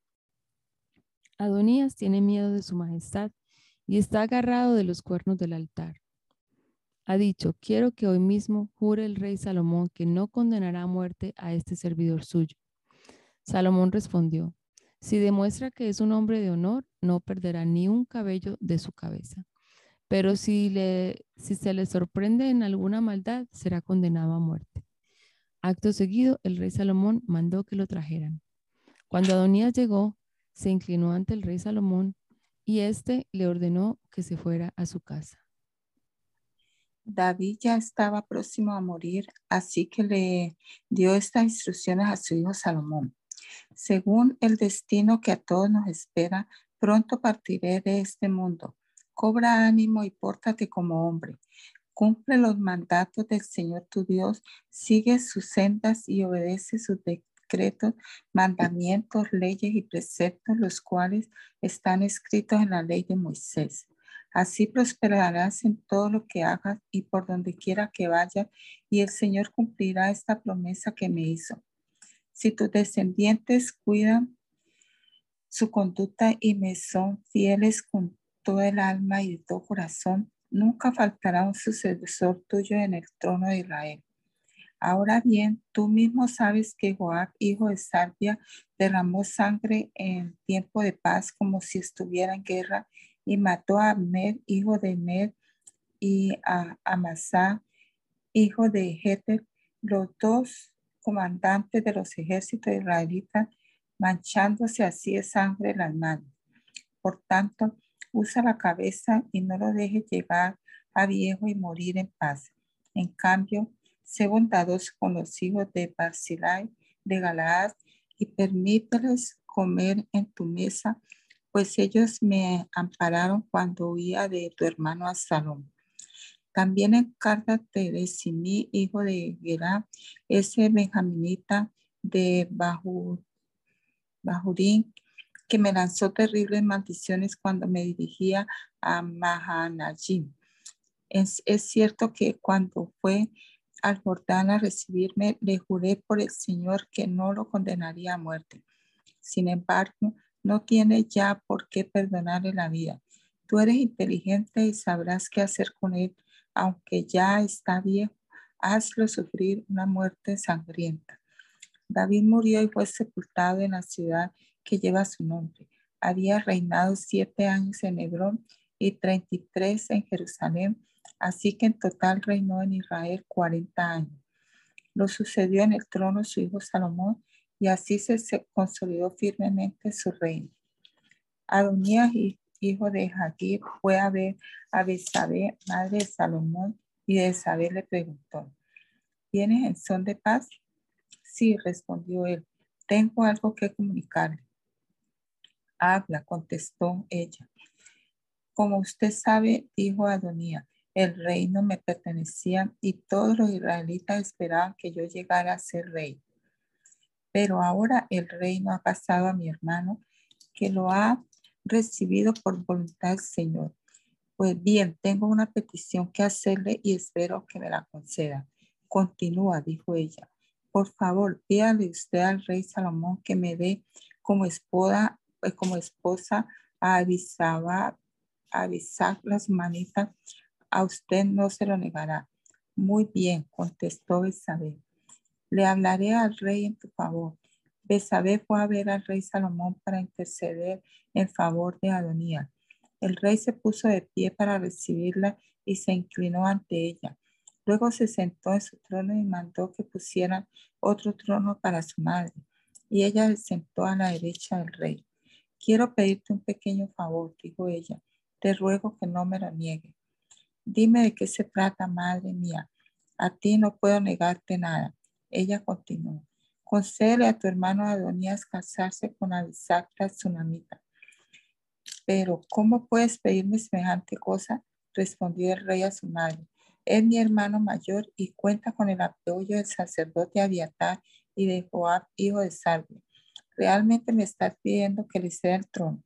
Adonías tiene miedo de su majestad y está agarrado de los cuernos del altar. Ha dicho, quiero que hoy mismo jure el rey Salomón que no condenará a muerte a este servidor suyo. Salomón respondió, Si demuestra que es un hombre de honor, no perderá ni un cabello de su cabeza. Pero si, le, si se le sorprende en alguna maldad, será condenado a muerte. Acto seguido, el rey Salomón mandó que lo trajeran. Cuando Adonías llegó, se inclinó ante el rey Salomón y éste le ordenó que se fuera a su casa. David ya estaba próximo a morir, así que le dio estas instrucciones a su hijo Salomón. Según el destino que a todos nos espera, pronto partiré de este mundo. Cobra ánimo y pórtate como hombre. Cumple los mandatos del Señor tu Dios, sigue sus sendas y obedece sus decretos, mandamientos, leyes y preceptos, los cuales están escritos en la ley de Moisés. Así prosperarás en todo lo que hagas y por donde quiera que vayas, y el Señor cumplirá esta promesa que me hizo. Si tus descendientes cuidan su conducta y me son fieles con todo el alma y de todo corazón, nunca faltará un sucesor tuyo en el trono de Israel. Ahora bien, tú mismo sabes que Joab, hijo de Sarvia, derramó sangre en tiempo de paz como si estuviera en guerra y mató a Abner, hijo de Ner, y a Amasá, hijo de Jeter, los dos comandantes de los ejércitos israelitas, manchándose así de sangre las manos. Por tanto, usa la cabeza y no lo deje llegar a viejo y morir en paz. En cambio, sé bondadoso con los hijos de Barzilai de Galaad y permíteles comer en tu mesa, pues ellos me ampararon cuando huía de tu hermano Absalom. También encárgate de Simí, hijo de Gerá, ese benjaminita de Bajurín, que me lanzó terribles maldiciones cuando me dirigía a Mahanajim. Es, es cierto que cuando fue al Jordán a recibirme, le juré por el Señor que no lo condenaría a muerte. Sin embargo, no tiene ya por qué perdonarle la vida. Tú eres inteligente y sabrás qué hacer con él aunque ya está viejo, hazlo sufrir una muerte sangrienta. David murió y fue sepultado en la ciudad que lleva su nombre. Había reinado siete años en Hebrón y treinta y tres en Jerusalén, así que en total reinó en Israel cuarenta años. Lo sucedió en el trono su hijo Salomón y así se, consolidó firmemente su reino. Adonías hijo de Jaquir, fue a ver a Besabé, madre de Salomón, y de Besabé le preguntó, ¿tienes en son de paz? Sí, respondió él, tengo algo que comunicarle. Habla, contestó ella. Como usted sabe, dijo Adonía, el reino me pertenecía y todos los israelitas esperaban que yo llegara a ser rey. Pero ahora el reino ha pasado a mi hermano, que lo ha recibido por voluntad del Señor. Pues bien, tengo una petición que hacerle y espero que me la conceda. Continúa, dijo ella. Por favor, pídale usted al rey Salomón que me dé como esposa, pues como esposa a Abisaba, avisar las manitas. A usted no se lo negará. Muy bien, contestó Isabel. Le hablaré al rey en tu favor. Besabé fue a ver al rey Salomón para interceder en favor de Adonía. El rey se puso de pie para recibirla y se inclinó ante ella. Luego se sentó en su trono y mandó que pusieran otro trono para su madre. Y ella se sentó a la derecha del rey. Quiero pedirte un pequeño favor, dijo ella. Te ruego que no me lo niegue. Dime de qué se trata, madre mía. A ti no puedo negarte nada. Ella continuó. Concede a tu hermano Adonías casarse con Abisacta Tsunamita. Pero, ¿cómo puedes pedirme semejante cosa? Respondió el rey a su madre. Es mi hermano mayor y cuenta con el apoyo del sacerdote Abiatar y de Joab, hijo de Salve. Realmente me estás pidiendo que le sea el trono.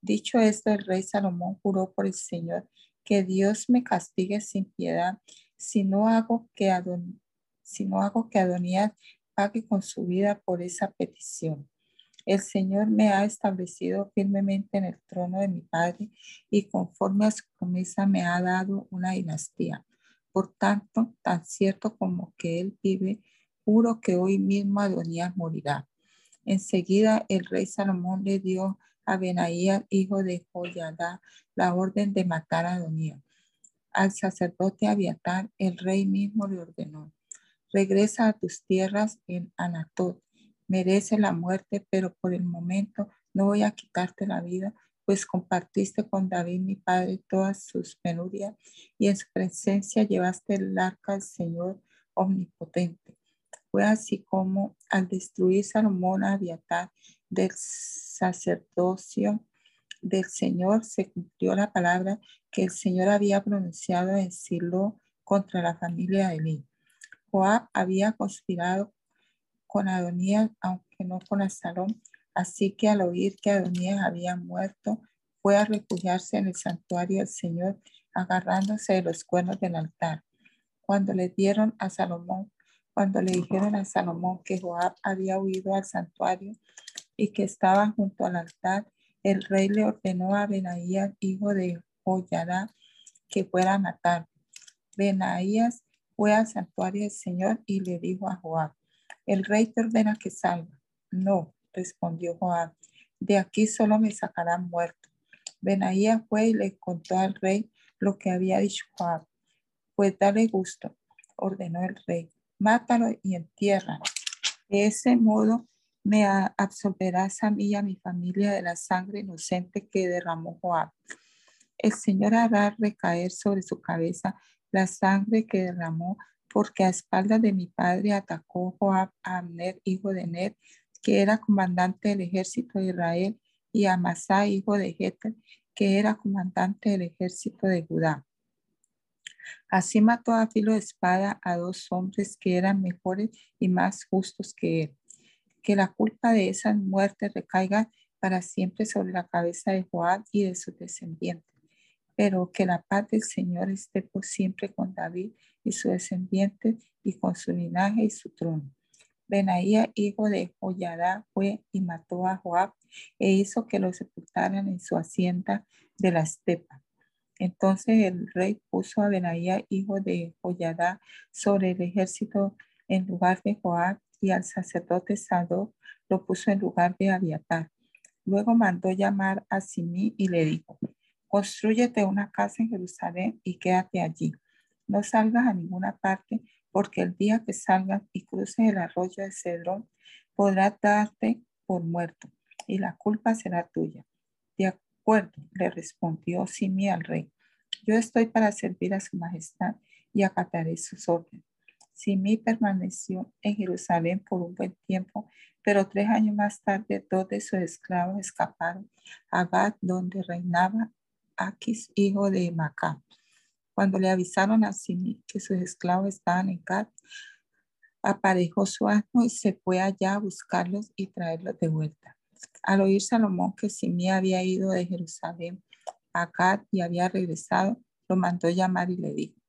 Dicho esto, el rey Salomón juró por el Señor que Dios me castigue sin piedad si no hago que, si no hago que Adonías pague con su vida por esa petición. El Señor me ha establecido firmemente en el trono de mi Padre y conforme a su promesa me ha dado una dinastía. Por tanto, tan cierto como que Él vive, juro que hoy mismo Adonías morirá. Enseguida el rey Salomón le dio a Benaías, hijo de Joyadá, la orden de matar a Adonías. Al sacerdote Abiatar, el rey mismo le ordenó, regresa a tus tierras en Anatot. Merece la muerte, pero por el momento no voy a quitarte la vida, pues compartiste con David, mi padre, todas sus penurias y en su presencia llevaste el arca al Señor omnipotente. Fue así como al destruir Salomón a Abiatar del sacerdocio del Señor se cumplió la palabra que el Señor había pronunciado en Silo contra la familia de Eli. Joab había conspirado con Adonías, aunque no con Absalón, así que al oír que Adonías había muerto, fue a refugiarse en el santuario del Señor, agarrándose de los cuernos del altar. Cuando le dieron a Salomón, cuando le dijeron a Salomón que Joab había huido al santuario y que estaba junto al altar, el rey le ordenó a Benaías, hijo de Joyada, que fuera a matar. Benaías fue al santuario del Señor y le dijo a Joab, el rey te ordena que salga. No, respondió Joab, de aquí solo me sacarán muerto. Benaías fue y le contó al rey lo que había dicho Joab. Pues dale gusto, ordenó el rey, mátalo y entierra. De ese modo me absolverás a mí y a mi familia de la sangre inocente que derramó Joab. El Señor hará recaer sobre su cabeza la sangre que derramó, porque a espaldas de mi padre atacó Joab a Amner, hijo de Ned, que era comandante del ejército de Israel, y a Masá, hijo de Jeter, que era comandante del ejército de Judá. Así mató a filo de espada a dos hombres que eran mejores y más justos que él que la culpa de esas muertes recaiga para siempre sobre la cabeza de Joab y de sus descendientes. Pero que la paz del Señor esté por siempre con David y su descendiente y con su linaje y su trono. Benaía, hijo de Joyadá, fue y mató a Joab e hizo que lo sepultaran en su hacienda de la estepa. Entonces el rey puso a Benaía, hijo de Joyadá, sobre el ejército en lugar de Joab y al sacerdote Sadoc lo puso en lugar de Abiatar. Luego mandó llamar a Simí y le dijo, construyete una casa en Jerusalén y quédate allí. No salgas a ninguna parte, porque el día que salgas y cruces el arroyo de Cedrón, podrás darte por muerto, y la culpa será tuya. De acuerdo, le respondió Simí al rey. Yo estoy para servir a su majestad y acataré sus órdenes. Simí permaneció en Jerusalén por un buen tiempo, pero tres años más tarde dos de sus esclavos escaparon a Gad, donde reinaba Aquis, hijo de Macá. Cuando le avisaron a Simí que sus esclavos estaban en Gad, aparejó su asno y se fue allá a buscarlos y traerlos de vuelta. Al oír Salomón que Simí había ido de Jerusalén a Gad y había regresado, lo mandó llamar y le dijo,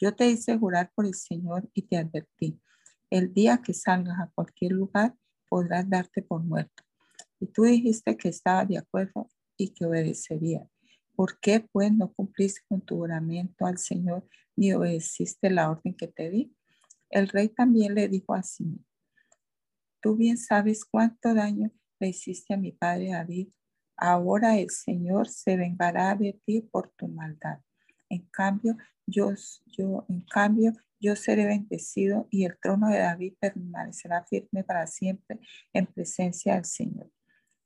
yo te hice jurar por el Señor y te advertí. El día que salgas a cualquier lugar podrás darte por muerto. Y tú dijiste que estabas de acuerdo y que obedecería. ¿Por qué pues no cumpliste con tu juramento al Señor ni obedeciste la orden que te di? El rey también le dijo así, tú bien sabes cuánto daño le hiciste a mi padre David. Ahora el Señor se vengará de ti por tu maldad. En cambio, yo, yo, en cambio, yo seré bendecido y el trono de David permanecerá firme para siempre en presencia del Señor.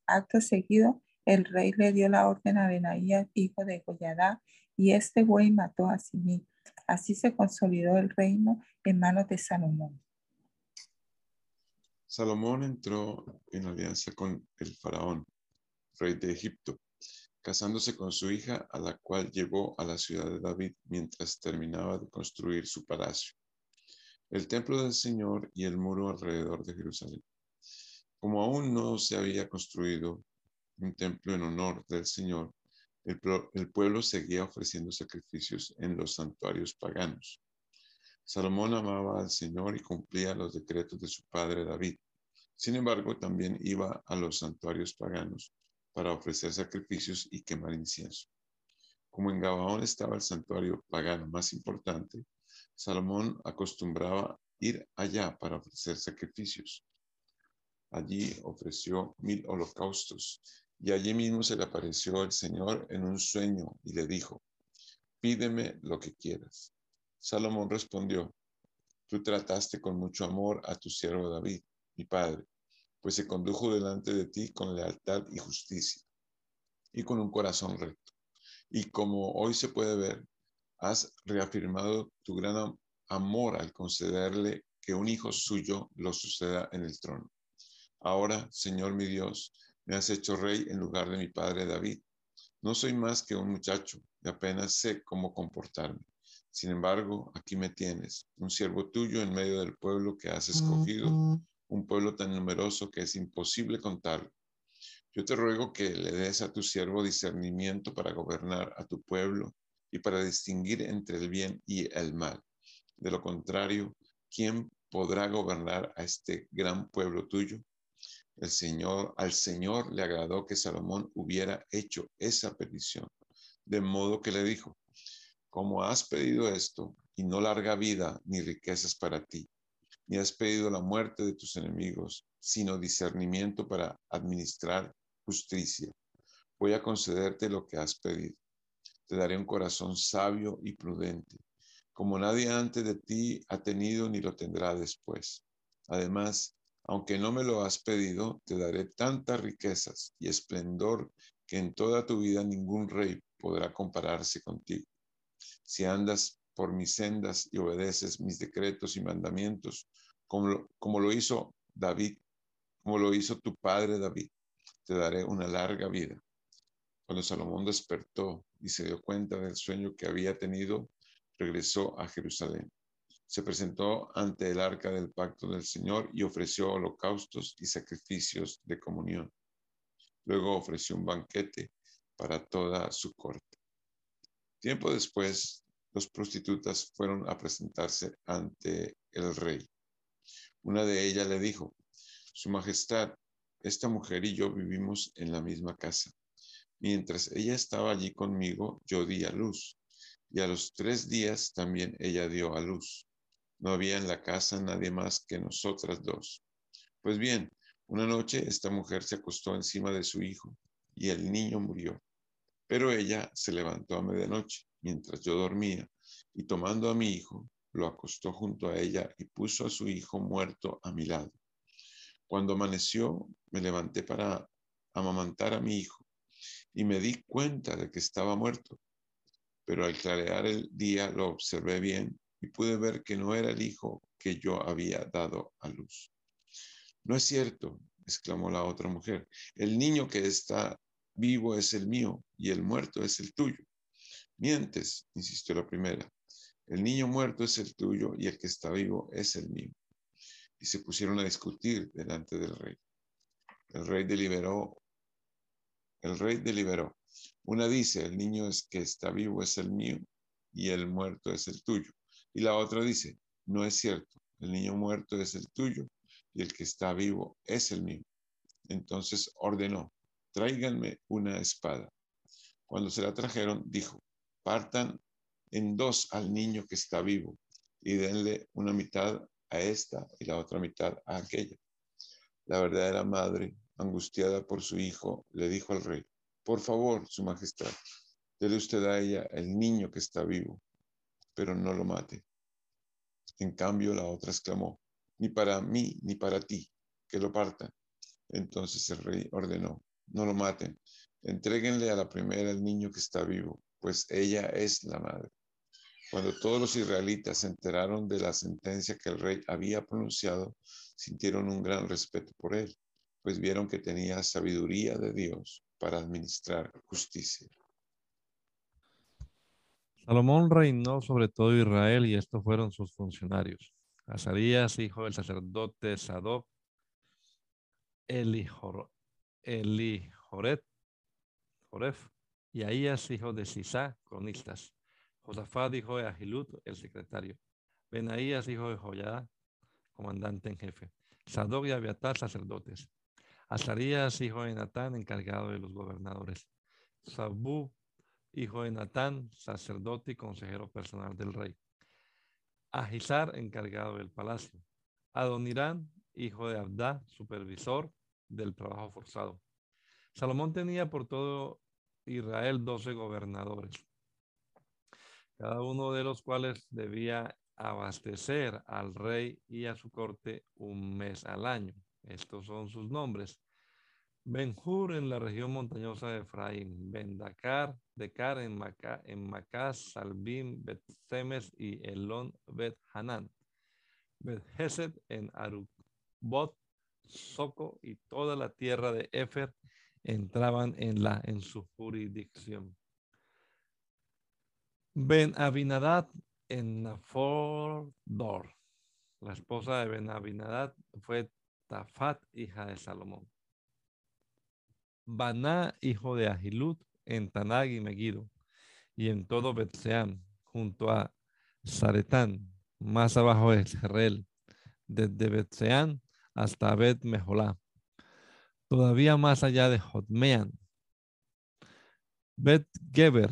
Acto seguido, el rey le dio la orden a Benaías, hijo de Joyadá, y este buey mató a Simí. Así se consolidó el reino en manos de Salomón. Salomón entró en alianza con el faraón, rey de Egipto, casándose con su hija, a la cual llevó a la ciudad de David mientras terminaba de construir su palacio, el templo del Señor y el muro alrededor de Jerusalén. Como aún no se había construido un templo en honor del Señor, el, el pueblo seguía ofreciendo sacrificios en los santuarios paganos. Salomón amaba al Señor y cumplía los decretos de su padre David. Sin embargo, también iba a los santuarios paganos para ofrecer sacrificios y quemar incienso. Como en Gabaón estaba el santuario pagano más importante, Salomón acostumbraba ir allá para ofrecer sacrificios. Allí ofreció mil holocaustos y allí mismo se le apareció el Señor en un sueño y le dijo, pídeme lo que quieras. Salomón respondió, tú trataste con mucho amor a tu siervo David, mi padre, pues se condujo delante de ti con lealtad y justicia y con un corazón recto. Y como hoy se puede ver, has reafirmado tu gran amor al concederle que un hijo suyo lo suceda en el trono. Ahora, Señor mi Dios, me has hecho rey en lugar de mi padre David. No soy más que un muchacho y apenas sé cómo comportarme. Sin embargo, aquí me tienes, un siervo tuyo en medio del pueblo que has escogido, un pueblo tan numeroso que es imposible contarlo. Yo te ruego que le des a tu siervo discernimiento para gobernar a tu pueblo y para distinguir entre el bien y el mal. De lo contrario, ¿quién podrá gobernar a este gran pueblo tuyo? El Señor, al Señor le agradó que Salomón hubiera hecho esa petición, de modo que le dijo, como has pedido esto, y no larga vida ni riquezas para ti, ni has pedido la muerte de tus enemigos, sino discernimiento para administrar justicia, voy a concederte lo que has pedido. Te daré un corazón sabio y prudente, como nadie antes de ti ha tenido ni lo tendrá después. Además, aunque no me lo has pedido, te daré tantas riquezas y esplendor que en toda tu vida ningún rey podrá compararse contigo. Si andas por mis sendas y obedeces mis decretos y mandamientos, como lo, como lo hizo David, como lo hizo tu padre David, te daré una larga vida. Cuando Salomón despertó y se dio cuenta del sueño que había tenido, regresó a Jerusalén se presentó ante el arca del pacto del Señor y ofreció holocaustos y sacrificios de comunión. Luego ofreció un banquete para toda su corte. Tiempo después, los prostitutas fueron a presentarse ante el rey. Una de ellas le dijo, Su Majestad, esta mujer y yo vivimos en la misma casa. Mientras ella estaba allí conmigo, yo di a luz, y a los tres días también ella dio a luz. No había en la casa nadie más que nosotras dos. Pues bien, una noche esta mujer se acostó encima de su hijo y el niño murió. Pero ella se levantó a medianoche mientras yo dormía y tomando a mi hijo, lo acostó junto a ella y puso a su hijo muerto a mi lado. Cuando amaneció, me levanté para amamantar a mi hijo y me di cuenta de que estaba muerto. Pero al clarear el día lo observé bien y pude ver que no era el hijo que yo había dado a luz. No es cierto, exclamó la otra mujer. El niño que está vivo es el mío y el muerto es el tuyo. Mientes, insistió la primera. El niño muerto es el tuyo y el que está vivo es el mío. Y se pusieron a discutir delante del rey. El rey deliberó. El rey deliberó. Una dice, el niño es que está vivo es el mío y el muerto es el tuyo. Y la otra dice, no es cierto, el niño muerto es el tuyo y el que está vivo es el mío. Entonces ordenó, tráiganme una espada. Cuando se la trajeron, dijo, partan en dos al niño que está vivo y denle una mitad a esta y la otra mitad a aquella. La verdadera madre, angustiada por su hijo, le dijo al rey, por favor, su majestad, dele usted a ella el niño que está vivo pero no lo mate. En cambio, la otra exclamó, ni para mí ni para ti, que lo parta. Entonces el rey ordenó, no lo maten, entréguenle a la primera el niño que está vivo, pues ella es la madre. Cuando todos los israelitas se enteraron de la sentencia que el rey había pronunciado, sintieron un gran respeto por él, pues vieron que tenía sabiduría de Dios para administrar justicia. Salomón reinó sobre todo Israel y estos fueron sus funcionarios. Azarías, hijo del sacerdote Sadoc, Elijoret, Joref, y Ahías, hijo de Sisá, cronistas. Josafat, hijo de Ahilut, el secretario. Benaías, hijo de Joyada, comandante en jefe. Sadoc y Abiatar, sacerdotes. Azarías, hijo de Natán, encargado de los gobernadores. Sabú, hijo de Natán, sacerdote y consejero personal del rey. Ahisar, encargado del palacio. Adonirán, hijo de Abdá, supervisor del trabajo forzado. Salomón tenía por todo Israel doce gobernadores, cada uno de los cuales debía abastecer al rey y a su corte un mes al año. Estos son sus nombres. Benjur en la región montañosa de Efraín, Ben-Dakar, Dekar en, en Macás, Salbim, Bet Semes y Elón Bet Hanan. Bet Hesed en Arubot, Soco y toda la tierra de Efer entraban en su jurisdicción. Ben Abinadad en Nafordor. La esposa de Ben Abinadad fue Tafat, hija de Salomón. Baná, hijo de Ahilud, en Tanag y Megido, y en todo Betseán, junto a Zaretán, más abajo de Israel, desde Betseán hasta Bet Mejolá, todavía más allá de Jotmean. Bet Geber,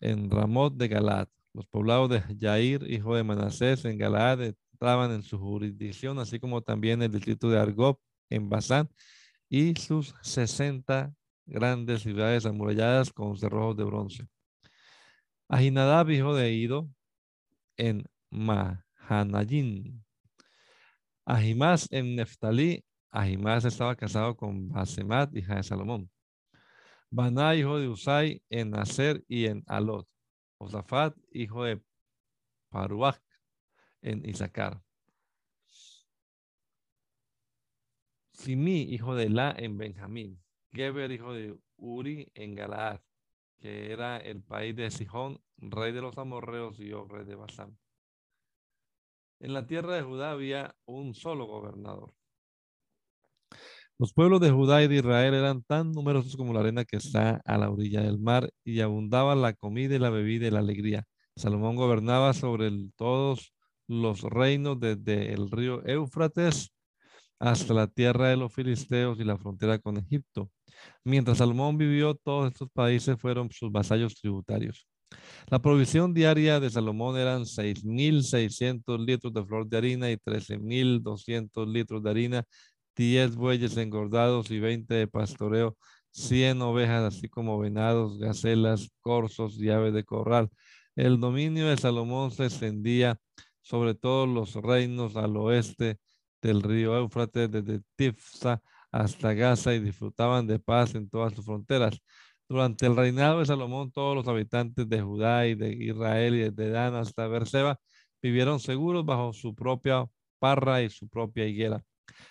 en Ramot de Galad, los poblados de Jair, hijo de Manasés, en Galaad, estaban en su jurisdicción, así como también el distrito de Argob, en Basán, y sus 60 grandes ciudades amuralladas con cerrojos de bronce. Ahinadab, hijo de Ido, en Mahanayim. Ahimás en Neftalí. Ahimás estaba casado con Basemat, hija de Salomón. Baná, hijo de Usai, en Naser y en Alot. Josafat, hijo de Paruach, en Isaacar. Simi, hijo de La, en Benjamín. Geber, hijo de Uri, en Galaad, que era el país de Sihón, rey de los amorreos y rey de Basán. En la tierra de Judá había un solo gobernador. Los pueblos de Judá y de Israel eran tan numerosos como la arena que está a la orilla del mar y abundaba la comida y la bebida y la alegría. Salomón gobernaba sobre todos los reinos desde el río Éufrates hasta la tierra de los filisteos y la frontera con Egipto. Mientras Salomón vivió, todos estos países fueron sus vasallos tributarios. La provisión diaria de Salomón eran 6.600 litros de flor de harina y 13.200 litros de harina 10 bueyes engordados y 20 de pastoreo, 100 ovejas, así como venados, gacelas, corzos y aves de corral. El dominio de Salomón se extendía sobre todos los reinos al oeste del río Éufrates, desde Tifsa hasta Gaza, y disfrutaban de paz en todas sus fronteras. Durante el reinado de Salomón, todos los habitantes de Judá y de Israel y desde Dan hasta Berseba vivieron seguros bajo su propia parra y su propia higuera.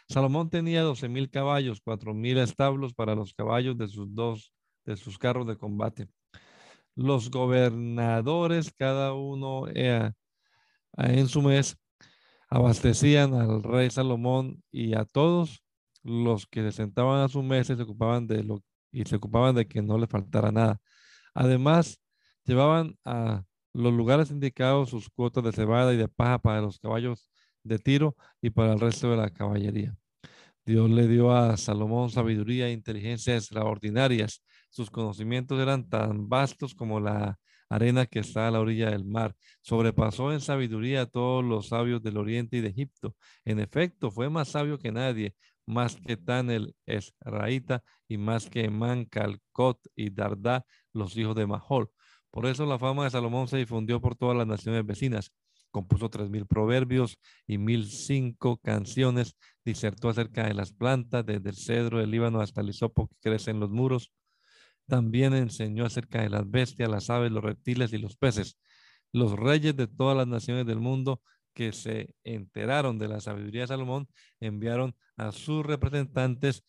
Salomón tenía doce mil caballos, cuatro mil establos para los caballos de sus dos, de sus carros de combate. Los gobernadores, cada uno eh, en su mes, abastecían al rey Salomón y a todos los que se sentaban a su mesa y se ocupaban de lo y se ocupaban de que no le faltara nada. Además, llevaban a los lugares indicados sus cuotas de cebada y de paja para los caballos de tiro y para el resto de la caballería. Dios le dio a Salomón sabiduría e inteligencia extraordinarias. Sus conocimientos eran tan vastos como la arena que está a la orilla del mar. Sobrepasó en sabiduría a todos los sabios del oriente y de Egipto. En efecto, fue más sabio que nadie, más que Tanel Esraíta y más que Man, Calcot y Dardá, los hijos de Mahol. Por eso la fama de Salomón se difundió por todas las naciones vecinas compuso tres mil proverbios y mil cinco canciones, disertó acerca de las plantas, desde el cedro del Líbano hasta el hisopo que crece en los muros. También enseñó acerca de las bestias, las aves, los reptiles y los peces. Los reyes de todas las naciones del mundo que se enteraron de la sabiduría de Salomón enviaron a sus representantes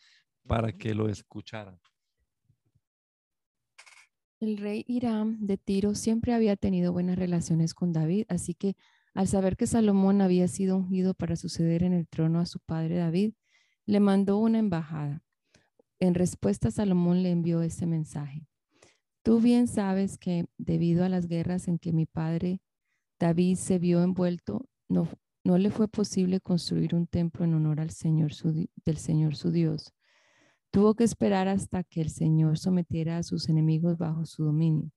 para que lo escucharan. El rey Hiram de Tiro siempre había tenido buenas relaciones con David, así que al saber que Salomón había sido ungido para suceder en el trono a su padre David, le mandó una embajada. En respuesta, Salomón le envió este mensaje. Tú bien sabes que debido a las guerras en que mi padre David se vio envuelto, no, no le fue posible construir un templo en honor al Señor del Señor su Dios. Tuvo que esperar hasta que el Señor sometiera a sus enemigos bajo su dominio.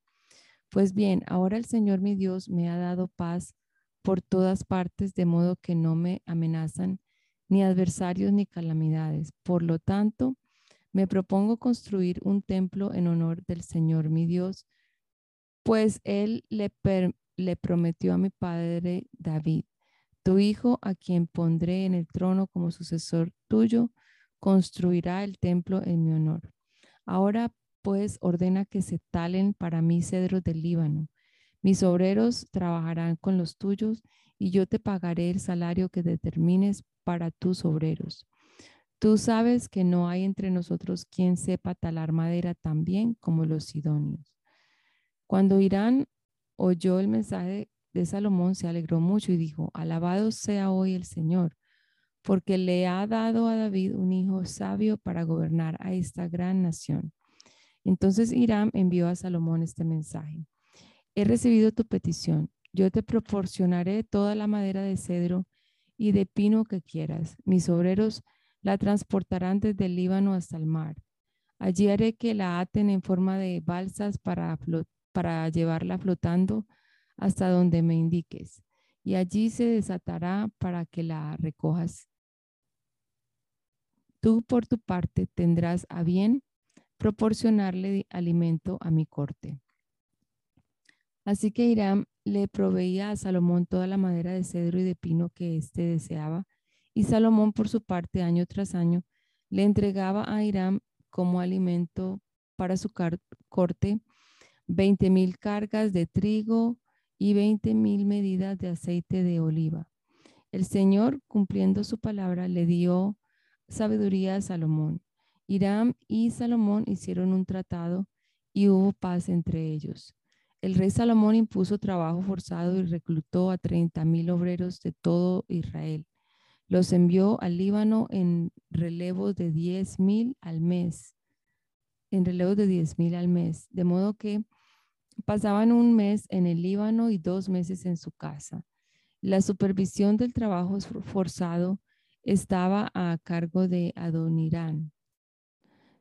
Pues bien, ahora el Señor mi Dios me ha dado paz por todas partes, de modo que no me amenazan ni adversarios ni calamidades. Por lo tanto, me propongo construir un templo en honor del Señor mi Dios, pues Él le, le prometió a mi padre David, tu hijo, a quien pondré en el trono como sucesor tuyo, construirá el templo en mi honor. Ahora pues ordena que se talen para mí cedros del Líbano. Mis obreros trabajarán con los tuyos y yo te pagaré el salario que determines para tus obreros. Tú sabes que no hay entre nosotros quien sepa talar madera tan bien como los sidonios. Cuando Irán oyó el mensaje de Salomón, se alegró mucho y dijo, alabado sea hoy el Señor, porque le ha dado a David un hijo sabio para gobernar a esta gran nación. Entonces Irán envió a Salomón este mensaje. He recibido tu petición. Yo te proporcionaré toda la madera de cedro y de pino que quieras. Mis obreros la transportarán desde el Líbano hasta el mar. Allí haré que la aten en forma de balsas para, llevarla flotando hasta donde me indiques. Y allí se desatará para que la recojas. Tú por tu parte tendrás a bien proporcionarle alimento a mi corte. Así que Irán le proveía a Salomón toda la madera de cedro y de pino que éste deseaba, y Salomón por su parte año tras año le entregaba a Irán como alimento para su corte veinte mil cargas de trigo y veinte mil medidas de aceite de oliva. El Señor, cumpliendo su palabra, le dio sabiduría a Salomón. Irán y Salomón hicieron un tratado y hubo paz entre ellos. El rey Salomón impuso trabajo forzado y reclutó a treinta mil obreros de todo Israel. Los envió al Líbano en relevos de diez mil al mes, en relevos de diez mil al mes, de modo que pasaban un mes en el Líbano y dos meses en su casa. La supervisión del trabajo forzado estaba a cargo de Adonirán.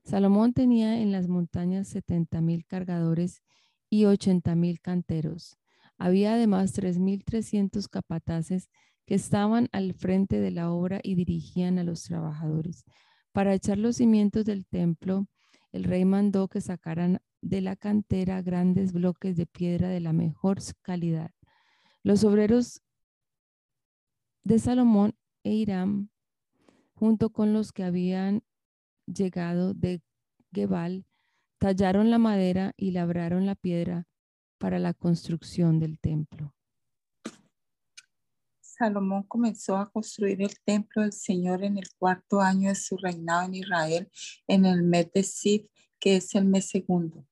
Salomón tenía en las montañas setenta mil cargadores y ochenta mil canteros. Había además tres mil trescientos capataces que estaban al frente de la obra y dirigían a los trabajadores. Para echar los cimientos del templo, el rey mandó que sacaran de la cantera grandes bloques de piedra de la mejor calidad. Los obreros de Salomón e Irán, junto con los que habían llegado de Gebal, tallaron la madera y labraron la piedra para la construcción del templo. Salomón comenzó a construir el templo del Señor en el cuarto año de su reinado en Israel, en el mes de Sif, que es el mes segundo.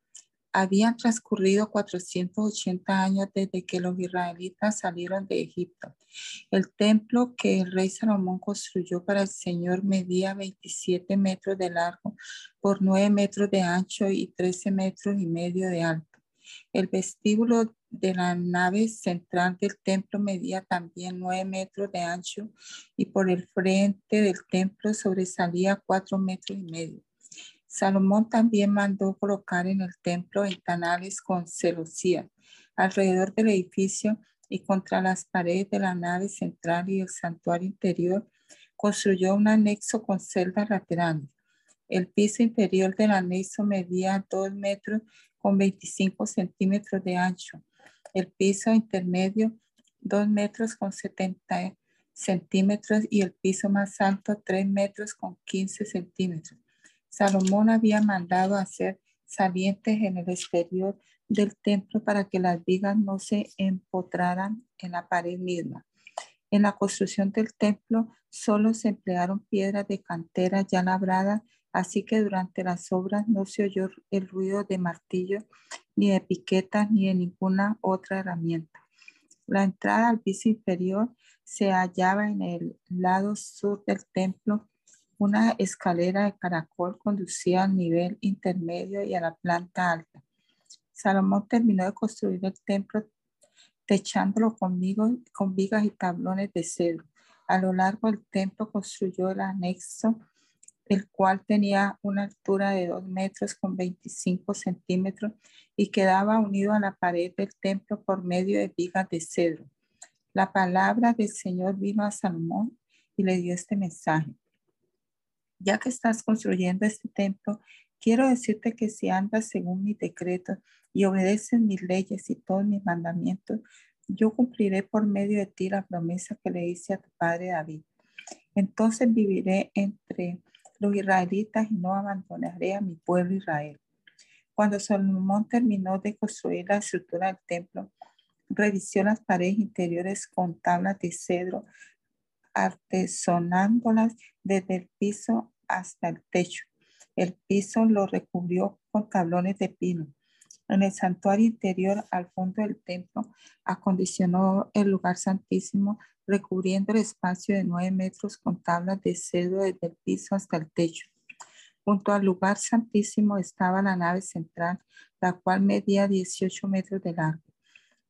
Habían transcurrido 480 años desde que los israelitas salieron de Egipto. El templo que el rey Salomón construyó para el Señor medía 27 metros de largo por 9 metros de ancho y 13 metros y medio de alto. El vestíbulo de la nave central del templo medía también 9 metros de ancho y por el frente del templo sobresalía 4 metros y medio. Salomón también mandó colocar en el templo ventanales con celosías alrededor del edificio y contra las paredes de la nave central y el santuario interior. Construyó un anexo con celdas laterales. El piso inferior del anexo medía 2 metros con 25 centímetros de ancho. El piso intermedio 2 metros con 70 centímetros y el piso más alto 3 metros con 15 centímetros. Salomón había mandado hacer salientes en el exterior del templo para que las vigas no se empotraran en la pared misma. En la construcción del templo solo se emplearon piedras de cantera ya labradas, así que durante las obras no se oyó el ruido de martillo, ni de piquetas, ni de ninguna otra herramienta. La entrada al piso inferior se hallaba en el lado sur del templo una escalera de caracol conducía al nivel intermedio y a la planta alta. Salomón terminó de construir el templo techándolo con, con vigas y tablones de cedro. A lo largo del templo construyó el anexo, el cual tenía una altura de 2 metros con 25 centímetros y quedaba unido a la pared del templo por medio de vigas de cedro. La palabra del Señor vino a Salomón y le dio este mensaje. Ya que estás construyendo este templo, quiero decirte que si andas según mis decretos y obedeces mis leyes y todos mis mandamientos, yo cumpliré por medio de ti la promesa que le hice a tu padre David. Entonces viviré entre los israelitas y no abandonaré a mi pueblo Israel. Cuando Salomón terminó de construir la estructura del templo, revisó las paredes interiores con tablas de cedro, artesonándolas desde el piso hasta el techo. El piso lo recubrió con tablones de pino. En el santuario interior, al fondo del templo, acondicionó el lugar santísimo, recubriendo el espacio de nueve metros con tablas de cedro desde el piso hasta el techo. Junto al lugar santísimo estaba la nave central, la cual medía 18 metros de largo.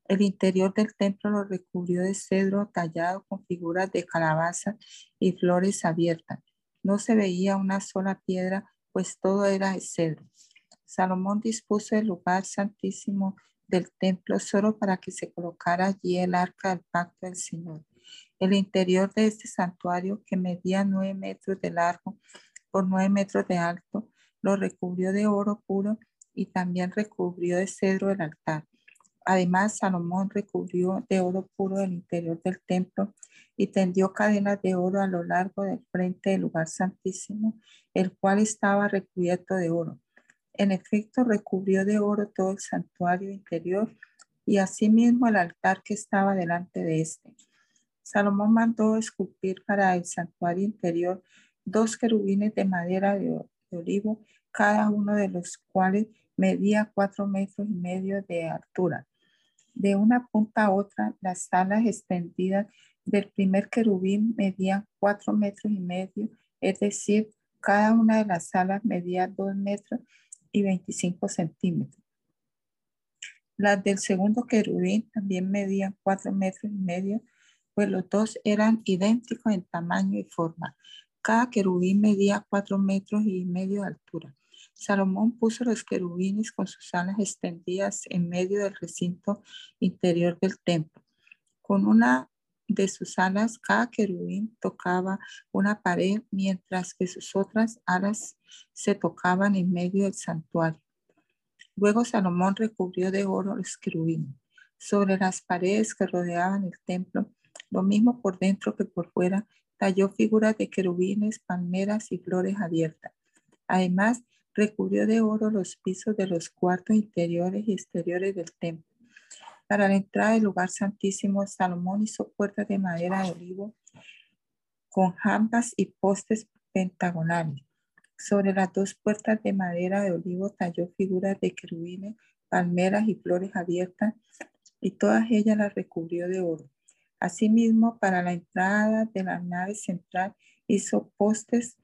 El interior del templo lo recubrió de cedro tallado con figuras de calabaza y flores abiertas. No se veía una sola piedra, pues todo era de cedro. Salomón dispuso el lugar santísimo del templo solo para que se colocara allí el arca del pacto del Señor. El interior de este santuario, que medía nueve metros de largo por nueve metros de alto, lo recubrió de oro puro y también recubrió de cedro el altar. Además, Salomón recubrió de oro puro el interior del templo y tendió cadenas de oro a lo largo del frente del lugar santísimo, el cual estaba recubierto de oro. En efecto, recubrió de oro todo el santuario interior y asimismo el altar que estaba delante de éste. Salomón mandó esculpir para el santuario interior dos querubines de madera de, olivo, cada uno de los cuales medía cuatro metros y medio de altura. De una punta a otra, las alas extendidas del primer querubín medían cuatro metros y medio, es decir, cada una de las alas medía dos metros y 25 centímetros. Las del segundo querubín también medían cuatro metros y medio, pues los dos eran idénticos en tamaño y forma. Cada querubín medía cuatro metros y medio de altura. Salomón puso los querubines con sus alas extendidas en medio del recinto interior del templo. Con una de sus alas, cada querubín tocaba una pared, mientras que sus otras alas se tocaban en medio del santuario. Luego Salomón recubrió de oro los querubines. Sobre las paredes que rodeaban el templo, lo mismo por dentro que por fuera, talló figuras de querubines, palmeras y flores abiertas. Además, recubrió de oro los pisos de los cuartos interiores y exteriores del templo. Para la entrada del lugar santísimo, Salomón hizo puertas de madera de olivo con jambas y postes pentagonales. Sobre las dos puertas de madera de olivo talló figuras de querubines, palmeras y flores abiertas, y todas ellas las recubrió de oro. Asimismo, para la entrada de la nave central hizo postes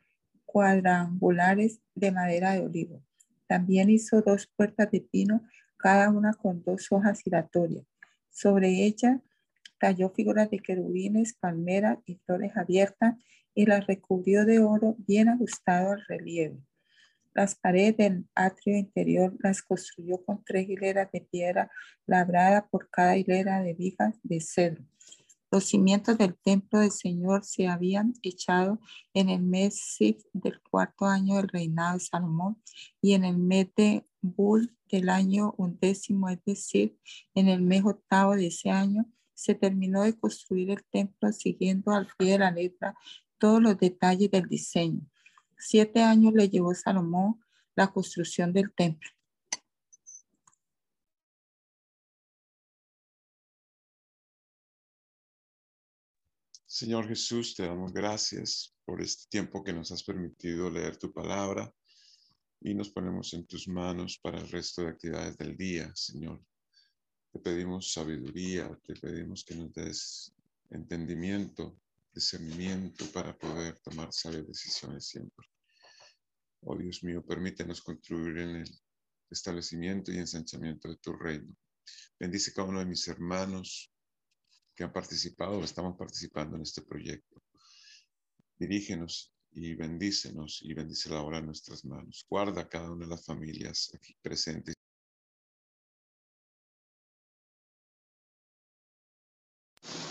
cuadrangulares de madera de olivo. También hizo dos puertas de pino, cada una con dos hojas giratorias. Sobre ella talló figuras de querubines, palmeras y flores abiertas y las recubrió de oro bien ajustado al relieve. Las paredes del atrio interior las construyó con tres hileras de piedra labrada por cada hilera de vigas de cedro. Los cimientos del templo del Señor se habían echado en el mes del cuarto año del reinado de Salomón y en el mes de Bul del año undécimo, es decir, en el mes octavo de ese año, se terminó de construir el templo siguiendo al pie de la letra todos los detalles del diseño. Siete años le llevó Salomón la construcción del templo. Señor Jesús, te damos gracias por este tiempo que nos has permitido leer tu palabra y nos ponemos en tus manos para el resto de actividades del día, Señor. Te pedimos sabiduría, te pedimos que nos des entendimiento, discernimiento para poder tomar sabias decisiones siempre. Oh Dios mío, permítenos contribuir en el establecimiento y ensanchamiento de tu reino. Bendice cada uno de mis hermanos, que han participado o estamos participando en este proyecto. Dirígenos y bendícenos y bendice la obra en nuestras manos. Guarda cada una de las familias aquí presentes